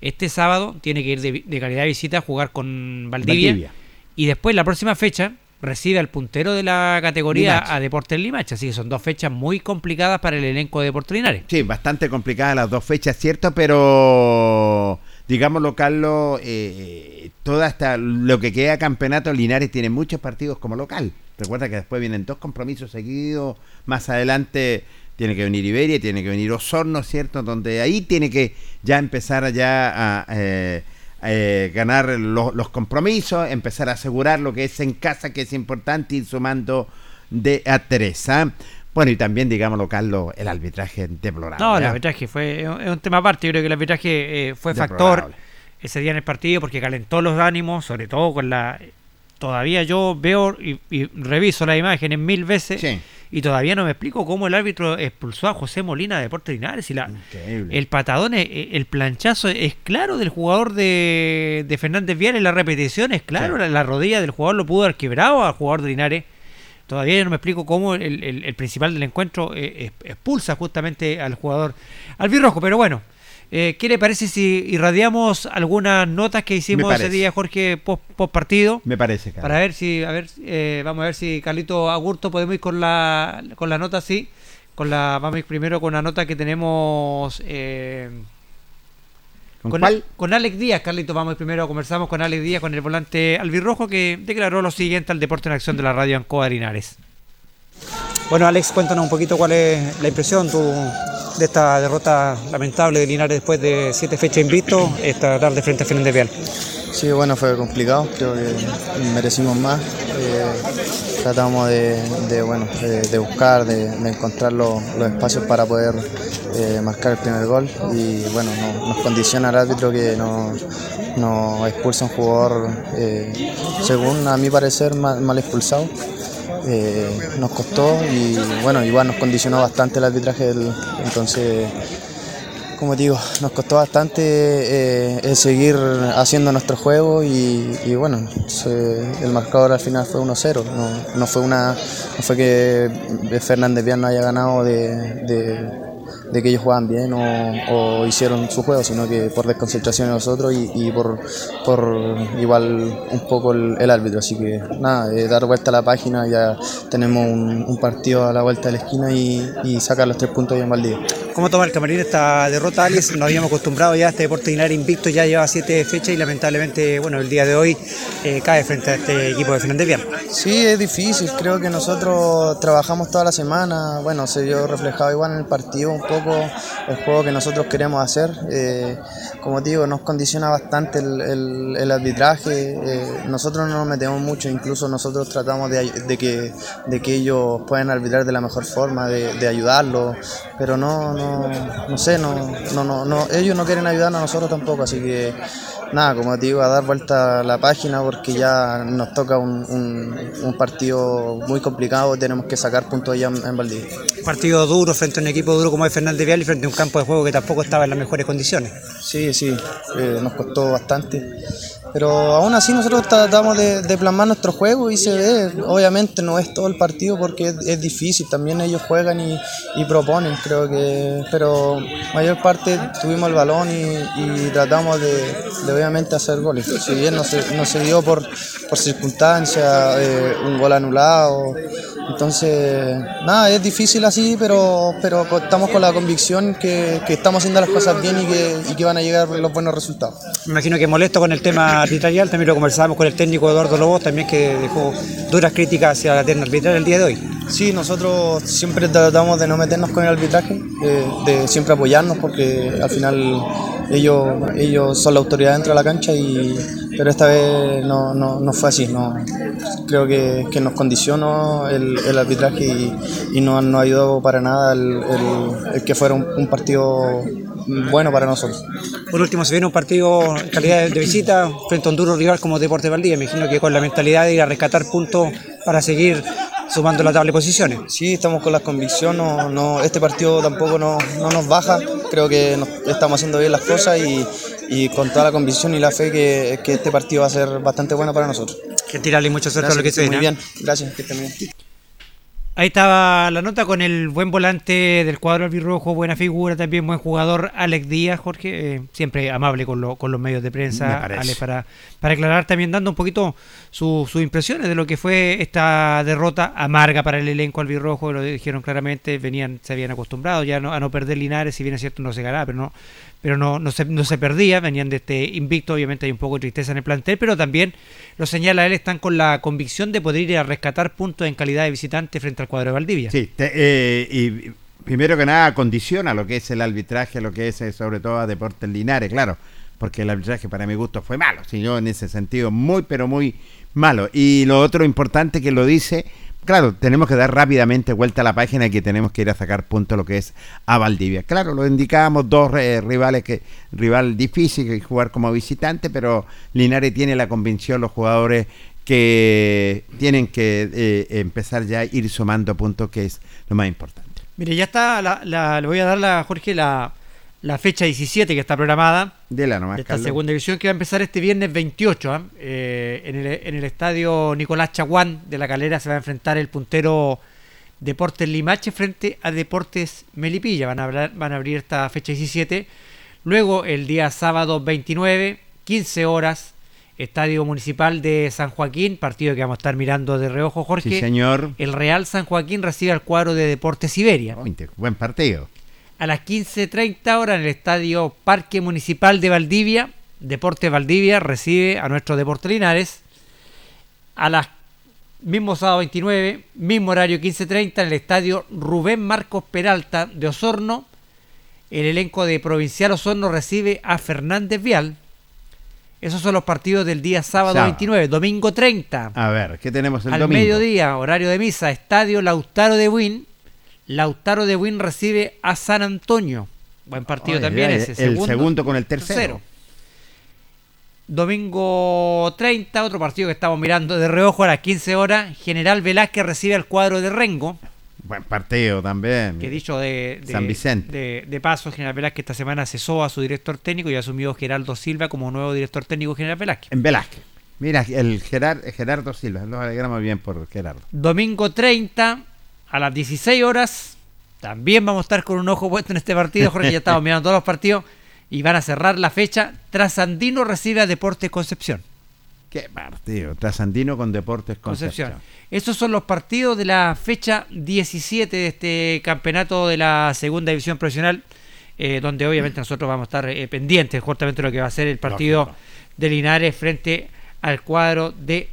este sábado tiene que ir de, calidad de visita a jugar con Valdivia, y después la próxima fecha recibe al puntero de la categoría a Deportes Limache, así que son dos fechas muy complicadas para el elenco de Deportes Linares. Sí, bastante complicadas las dos fechas, cierto, pero digámoslo, Carlos, eh, toda hasta lo que queda campeonato, Linares tiene muchos partidos como local. Recuerda que después vienen dos compromisos seguidos, más adelante tiene que venir Iberia, tiene que venir Osorno, ¿cierto? Donde ahí tiene que ya empezar ya a eh, eh, ganar los compromisos, empezar a asegurar lo que es en casa, que es importante, ir sumando de a tres. ¿ah? Bueno, y también, digámoslo, Carlos, el arbitraje deplorable. No, el arbitraje fue es un tema aparte. Yo creo que el arbitraje eh, fue factor ese día en el partido porque calentó los ánimos, sobre todo con la. Todavía yo veo y, y reviso las imágenes mil veces. Sí y todavía no me explico cómo el árbitro expulsó a José Molina de Deportes Linares. Y la, el patadón, eh, el planchazo es claro del jugador de, de Fernández Vial la repetición es claro, la, rodilla del jugador lo pudo haber quebrado al jugador de Linares. Todavía no me explico cómo el, el, principal del encuentro eh, expulsa justamente al jugador albirrojo, pero bueno. Eh, ¿Qué le parece si irradiamos algunas notas que hicimos ese día, Jorge, post, partido? Me parece, Para ver si, a ver, eh, vamos a ver si Carlito Agurto podemos ir con la, con la nota, sí. Con la, vamos a ir primero con la nota que tenemos. Eh, ¿Con, cuál? Con Alex Díaz, Carlito, vamos primero, conversamos con Alex Díaz, con el volante albirrojo, que declaró lo siguiente al Deporte en Acción de la radio Ancoa Linares. Bueno, Alex, cuéntanos un poquito cuál es la impresión tu, de esta derrota lamentable de Linares después de siete fechas invicto, esta tarde frente a Fernández Vial. Sí, bueno, fue complicado, creo que merecimos más. Eh, tratamos de, bueno, de, buscar, de, encontrar los, espacios para poder eh, marcar el primer gol y bueno, nos condiciona el árbitro que nos, expulsa un jugador, eh, según a mi parecer, mal expulsado. Eh, nos costó y bueno, igual nos condicionó bastante el arbitraje, entonces, como digo, nos costó bastante eh, seguir haciendo nuestro juego y, bueno, el marcador al final fue 1-0, no, fue una, no fue que Fernández Vial no haya ganado de que ellos jugaban bien o, hicieron su juego, sino que por desconcentración de nosotros y, por, por igual un poco el, árbitro. Así que nada, dar vuelta a la página, ya tenemos un, partido a la vuelta de la esquina y, sacar los tres puntos ahí en Valdivia. ¿Cómo toma el camarín esta derrota, Alex? Nos habíamos acostumbrado ya a este deporte Linares invicto, ya lleva siete fechas y lamentablemente, bueno, el día de hoy eh, cae frente a este equipo de Fernández Vial. Sí, es difícil, creo que nosotros trabajamos toda la semana, bueno, se vio reflejado igual en el partido un poco el juego que nosotros queremos hacer. Eh, como digo, nos condiciona bastante el, arbitraje, eh, nosotros no nos metemos mucho, incluso nosotros tratamos de, que, de que ellos puedan arbitrar de la mejor forma, de, de ayudarlos, pero no, no, no sé, no, no, no, ellos no quieren ayudarnos a nosotros tampoco, así que nada, como te digo, a dar vuelta a la página porque ya nos toca un, partido muy complicado, tenemos que sacar puntos ya en, Valdivia. Partido duro frente a un equipo duro como es Fernández Vial y frente a un campo de juego que tampoco estaba en las mejores condiciones. Sí, sí, eh, nos costó bastante. Pero aún así nosotros tratamos de, plasmar nuestro juego y se ve, obviamente no es todo el partido porque es, difícil, también ellos juegan y, proponen, creo que, pero mayor parte tuvimos el balón y, tratamos de, obviamente hacer goles. Si bien no se, no se dio por, por circunstancias, eh, un gol anulado, entonces nada, es difícil así, pero, pero estamos con la convicción que, estamos haciendo las cosas bien y que, y que van a llegar los buenos resultados. Me imagino que molesto con el tema arbitrarial, también lo conversábamos con el técnico Eduardo Lobos, también que dejó duras críticas hacia la terna arbitral el día de hoy. Sí, nosotros siempre tratamos de no meternos con el arbitraje, de, siempre apoyarnos porque al final ellos, ellos son la autoridad dentro de la cancha, y, pero esta vez no, no, fue así. No, creo que, que nos condicionó el, el arbitraje y, y no nos ayudó para nada el, el, que fuera un, partido bueno para nosotros. Por último, se viene un partido en calidad de visita frente a un duro rival como Deporte Valdivia. Me imagino que con la mentalidad de ir a rescatar puntos para seguir sumando la tabla de posiciones. Sí, estamos con la convicción, no, no, este partido tampoco no, no nos baja, creo que estamos haciendo bien las cosas y, y, con toda la convicción y la fe que, que, este partido va a ser bastante bueno para nosotros. Que tirarle mucho suerte a lo que se Muy bien, gracias, que estén bien. Ahí estaba la nota con el buen volante del cuadro albirrojo, buena figura, también buen jugador, Alex Díaz, Jorge, eh, siempre amable con, lo, con los medios de prensa, Alex, para, para aclarar también dando un poquito sus impresiones de lo que fue esta derrota amarga para el elenco albirrojo, lo dijeron claramente, venían, se habían acostumbrado ya no, a no perder Linares, si bien es cierto no se ganaba, pero no, pero no, no, se, no se perdía, venían de este invicto, obviamente hay un poco de tristeza en el plantel, pero también lo señala él, están con la convicción de poder ir a rescatar puntos en calidad de visitante frente al cuadro de Valdivia. Sí, eh, y primero que nada condiciona lo que es el arbitraje, lo que es eh, sobre todo a Deportes Linares, claro, porque el arbitraje para mi gusto fue malo, si en ese sentido muy, pero muy malo. Y lo otro importante que lo dice claro, tenemos que dar rápidamente vuelta a la página y que tenemos que ir a sacar punto lo que es a Valdivia. Claro, lo indicábamos, dos eh, rivales que rival difícil que jugar como visitante, pero Linares tiene la convicción, los jugadores que tienen que eh, empezar ya a ir sumando puntos, que es lo más importante. Mire, ya está, le voy a dar a Jorge la, la fecha 17 que está programada de la nomás, esta segunda división que va a empezar este viernes 28 ¿ah? eh, en, el, en, el, estadio Nicolás Chaguán de la Calera se va a enfrentar el puntero Deportes Limache frente a Deportes Melipilla van a, hablar, van a abrir esta fecha 17 luego el día sábado 29 15 horas Estadio Municipal de San Joaquín, partido que vamos a estar mirando de reojo, Jorge. Sí, señor. El Real San Joaquín recibe al cuadro de Deportes Siberia. buen partido a las 15.30 horas en el Estadio Parque Municipal de Valdivia. Deporte Valdivia recibe a nuestro Deporte Linares. A las mismo sábado 29, mismo horario 15.30 en el Estadio Rubén Marcos Peralta de Osorno. El elenco de Provincial Osorno recibe a Fernández Vial. Esos son los partidos del día sábado, 29. Domingo 30. A ver, ¿qué tenemos el Al domingo? mediodía, horario de misa, Estadio Lautaro de Win Lautaro de Win recibe a San Antonio. Buen partido también ese. El segundo, con el tercero. Domingo 30, otro partido que estamos mirando de reojo a las 15 horas. General Velázquez recibe al cuadro de Rengo. Buen partido también. Que dicho de, San Vicente. De, paso, General Velázquez esta semana cesó a su director técnico y asumió Geraldo Silva como nuevo director técnico General Velázquez. En Velázquez. Mira, el Gerardo Silva, nos alegramos bien por Gerardo. Domingo 30, a las 16 horas. También vamos a estar con un ojo puesto en este partido, Jorge. Ya estamos [LAUGHS] mirando todos los partidos y van a cerrar la fecha. Trasandino recibe a Deportes Concepción. Qué partido, Trasandino con Deportes Concepción. Esos son los partidos de la fecha 17 de este campeonato de la segunda división profesional, eh, donde obviamente nosotros vamos a estar eh, pendientes justamente de lo que va a ser el partido de Linares frente al cuadro de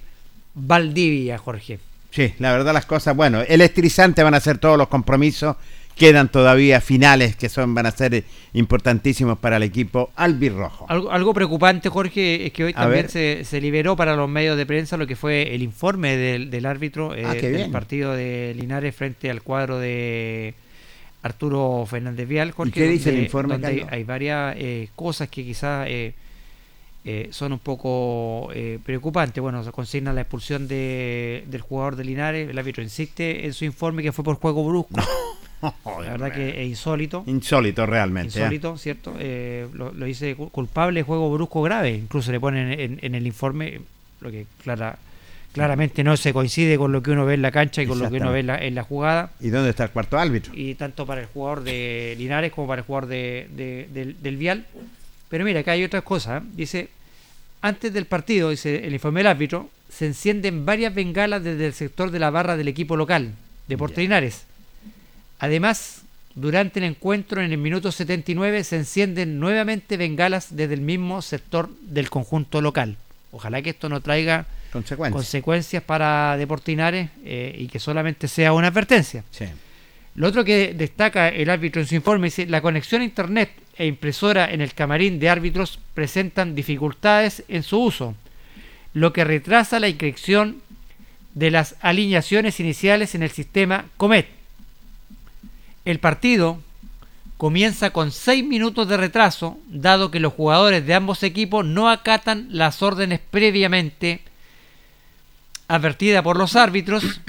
Valdivia, Jorge. Sí, la verdad las cosas, bueno, electrizante van a ser todos los compromisos, quedan todavía finales que son van a ser importantísimos para el equipo albirrojo. Algo, algo preocupante, Jorge, es que hoy también se, se, liberó para los medios de prensa lo que fue el informe del, árbitro eh, ah, del partido de Linares frente al cuadro de Arturo Fernández Vial. Jorge, ¿Y qué dice el informe? hay, varias eh, cosas que quizás... Eh, eh, son un poco eh, preocupantes. Bueno, se consigna la expulsión de, del jugador de Linares. El árbitro insiste en su informe que fue por juego brusco. [LAUGHS] la verdad que es insólito. Insólito realmente. ¿eh? Insólito, ¿cierto? lo, dice culpable de juego brusco grave. Incluso le ponen en, el informe lo que clara, claramente no se coincide con lo que uno ve en la cancha y con lo que uno ve en la, en la, jugada. ¿Y dónde está el cuarto árbitro? Y tanto para el jugador de Linares como para el jugador de, del, del Vial pero mira, acá hay otras cosas. Dice, antes del partido, dice el informe del árbitro, se encienden varias bengalas desde el sector de la barra del equipo local, de Linares. Además, durante el encuentro en el minuto 79 se encienden nuevamente bengalas desde el mismo sector del conjunto local. Ojalá que esto no traiga consecuencias, para Deportinares eh, y que solamente sea una advertencia. Lo otro que destaca el árbitro en su informe dice la conexión a internet e impresora en el camarín de árbitros presentan dificultades en su uso, lo que retrasa la inscripción de las alineaciones iniciales en el sistema Comet. El partido comienza con 6 minutos de retraso, dado que los jugadores de ambos equipos no acatan las órdenes previamente advertidas por los árbitros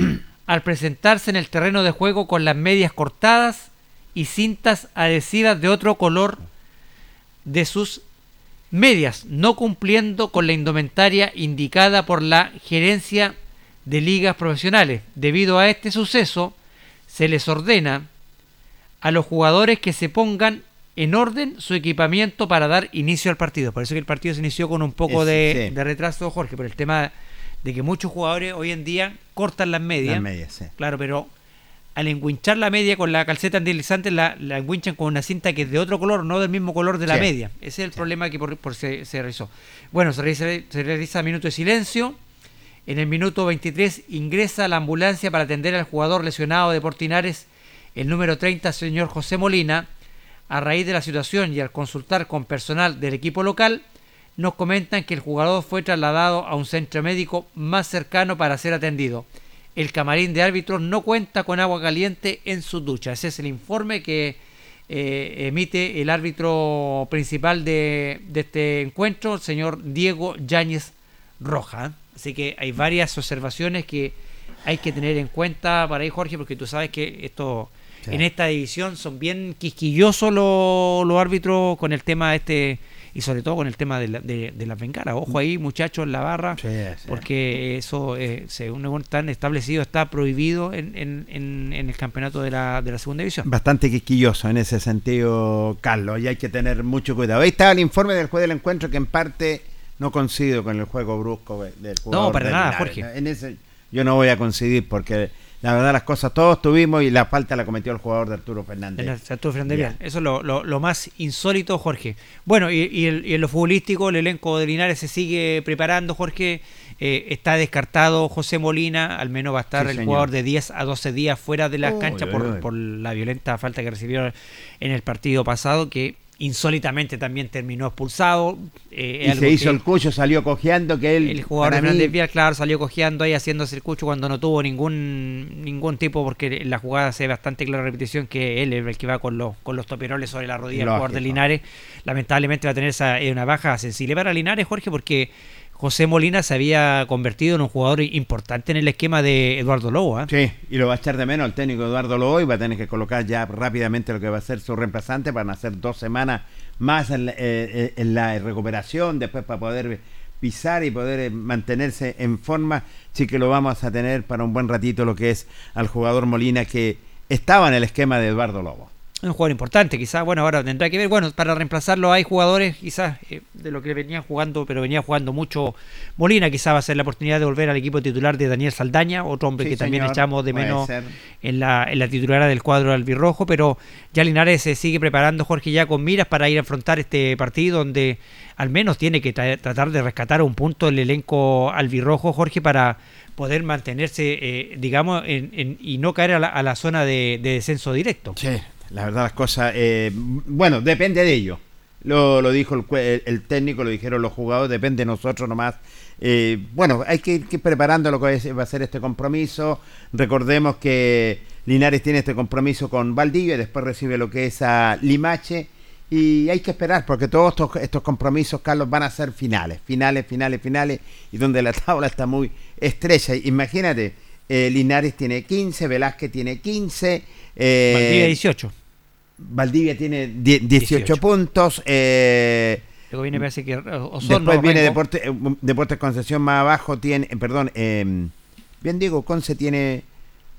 al presentarse en el terreno de juego con las medias cortadas y cintas adhesivas de otro color de sus medias, no cumpliendo con la indumentaria indicada por la gerencia de ligas profesionales. Debido a este suceso, se les ordena a los jugadores que se pongan en orden su equipamiento para dar inicio al partido. Por eso que el partido se inició con un poco de, retraso, Jorge, por el tema de que muchos jugadores hoy en día cortan las medias. Las medias, sí. Claro, pero al enguinchar la media con la calceta antideslizante la, la enguinchan con una cinta que es de otro color, no del mismo color de la media. Ese es el problema que por, se, realizó. Bueno, se realiza, se realiza minuto de silencio. En el minuto 23 ingresa la ambulancia para atender al jugador lesionado de Portinares el número 30, señor José Molina, a raíz de la situación y al consultar con personal del equipo local, nos comentan que el jugador fue trasladado a un centro médico más cercano para ser atendido. El camarín de árbitros no cuenta con agua caliente en su ducha. Ese es el informe que eh, emite el árbitro principal de, de, este encuentro, el señor Diego Yáñez Roja. Así que hay varias observaciones que hay que tener en cuenta para ahí, Jorge, porque tú sabes que esto en esta división son bien quisquillosos los, árbitros con el tema este y sobre todo con el tema de, de, las bengalas. Ojo ahí, muchachos, en la barra, porque eso, eh, según están establecido, está prohibido en, en, en, el campeonato de la, de la segunda división. Bastante quisquilloso en ese sentido, Carlos, y hay que tener mucho cuidado. Ahí está el informe del juez del encuentro que en parte no coincido con el juego brusco del jugador. No, para nada, Jorge. En ese yo no voy a coincidir porque la verdad las cosas todos tuvimos y la falta la cometió el jugador de Arturo Fernández. Arturo Fernández Eso es lo, más insólito, Jorge. Bueno, y, en lo futbolístico, el elenco de Linares se sigue preparando, Jorge. Eh, está descartado José Molina, al menos va a estar el jugador de 10 a 12 días fuera de la cancha por, por la violenta falta que recibió en el partido pasado, que insólitamente también terminó expulsado. Eh, y se hizo el cucho, salió cojeando que él... El jugador de claro, salió cojeando ahí haciéndose el cucho cuando no tuvo ningún ningún tipo, porque la jugada se ve bastante clara repetición que él es el que va con los, con los toperoles sobre la rodilla, el jugador de Linares. Lamentablemente va a tener esa, eh, una baja sensible para Linares, Jorge, porque José Molina se había convertido en un jugador importante en el esquema de Eduardo Lobo. ¿eh? Sí, y lo va a echar de menos el técnico Eduardo Lobo y va a tener que colocar ya rápidamente lo que va a ser su reemplazante para hacer dos semanas más en, eh, en la recuperación, después para poder pisar y poder eh, mantenerse en forma. Sí que lo vamos a tener para un buen ratito lo que es al jugador Molina que estaba en el esquema de Eduardo Lobo un jugador importante, quizás, bueno, ahora tendrá que ver, bueno, para reemplazarlo hay jugadores quizás eh, de lo que venían jugando, pero venía jugando mucho Molina, quizás va a ser la oportunidad de volver al equipo titular de Daniel Saldaña, otro hombre que también echamos de menos en la, en la titulara del cuadro albirrojo, pero ya Linares se sigue preparando, Jorge, ya con miras para ir a afrontar este partido donde al menos tiene que tratar de rescatar un punto el elenco albirrojo, Jorge, para poder mantenerse, eh, digamos, en, y no caer a la, zona de, de descenso directo. Sí, la verdad las cosas, eh, bueno, depende de ellos. Lo, lo dijo el, técnico, lo dijeron los jugadores, depende de nosotros nomás. Eh, bueno, hay que ir preparando lo que va a ser este compromiso. Recordemos que Linares tiene este compromiso con Valdivia y después recibe lo que es a Limache. Y hay que esperar, porque todos estos, estos compromisos, Carlos, van a ser finales, finales, finales, finales, y donde la tabla está muy estrecha. Imagínate, eh, Linares tiene 15, Velázquez tiene 15, eh, Valdivia 18. Valdivia tiene 18, puntos. Eh, Luego viene, parece que Después viene Deportes eh, Deportes Concesión más abajo, tiene, eh, perdón, bien digo, Conce tiene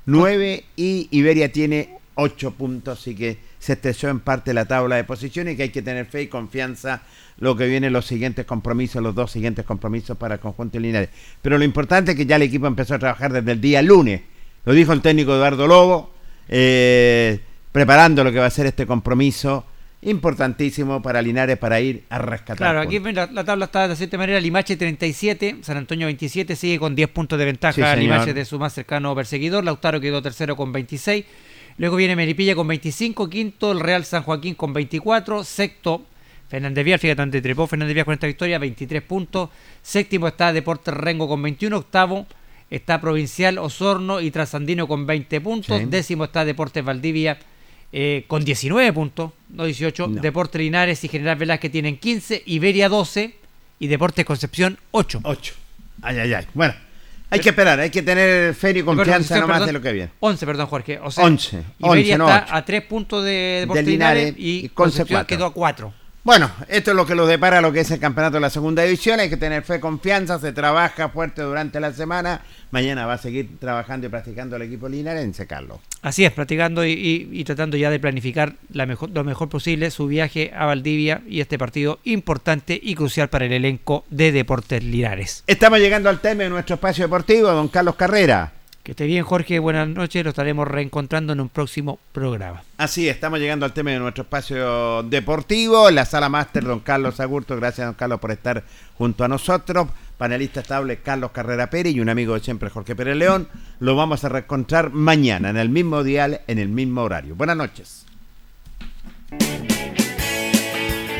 9 y Iberia tiene 8 puntos, así que se estrechó en parte la tabla de posiciones y que hay que tener fe y confianza lo que vienen los siguientes compromisos, los dos siguientes compromisos para el conjunto Linares. Pero lo importante es que ya el equipo empezó a trabajar desde el día lunes. Lo dijo el técnico Eduardo Lobo, eh, preparando lo que va a ser este compromiso importantísimo para Linares para ir a rescatar. Claro, aquí la, tabla está de cierta manera, Limache 37, San Antonio 27, sigue con 10 puntos de ventaja Limache de su más cercano perseguidor, Lautaro quedó tercero con 26, luego viene Meripilla con 25, quinto el Real San Joaquín con 24, sexto Fernández Vial, fíjate donde trepó Fernández Vial con esta victoria, 23 puntos, séptimo está Deportes Rengo con 21, octavo está Provincial Osorno y Trasandino con 20 puntos. Décimo está Deportes Valdivia eh, con 19 puntos, no 18. Deportes Linares y General Velázquez tienen 15, Iberia 12 y Deportes Concepción 8. 8. Ay, ay, ay. Bueno, hay que esperar, hay que tener fe y confianza nomás de lo que viene. 11, perdón, Jorge. O 11. Iberia está a 3 puntos de Deportes Linares, y, Concepción quedó a 4. Bueno, esto es lo que lo depara lo que es el campeonato de la segunda división. Hay que tener fe, confianza, se trabaja fuerte durante la semana. Mañana va a seguir trabajando y practicando el equipo linarense, Carlos. Así es, practicando y, tratando ya de planificar la mejor, lo mejor posible su viaje a Valdivia y este partido importante y crucial para el elenco de Deportes Linares. Estamos llegando al tema de nuestro espacio deportivo, don Carlos Carrera. Que esté bien, Jorge. Buenas noches. Lo estaremos reencontrando en un próximo programa. Así, estamos llegando al tema de nuestro espacio deportivo. La sala máster, don Carlos Agurto. Gracias, don Carlos, por estar junto a nosotros. Panelista estable, Carlos Carrera Pérez y un amigo de siempre, Jorge Pérez León. Lo vamos a reencontrar mañana, en el mismo dial, en el mismo horario. Buenas noches.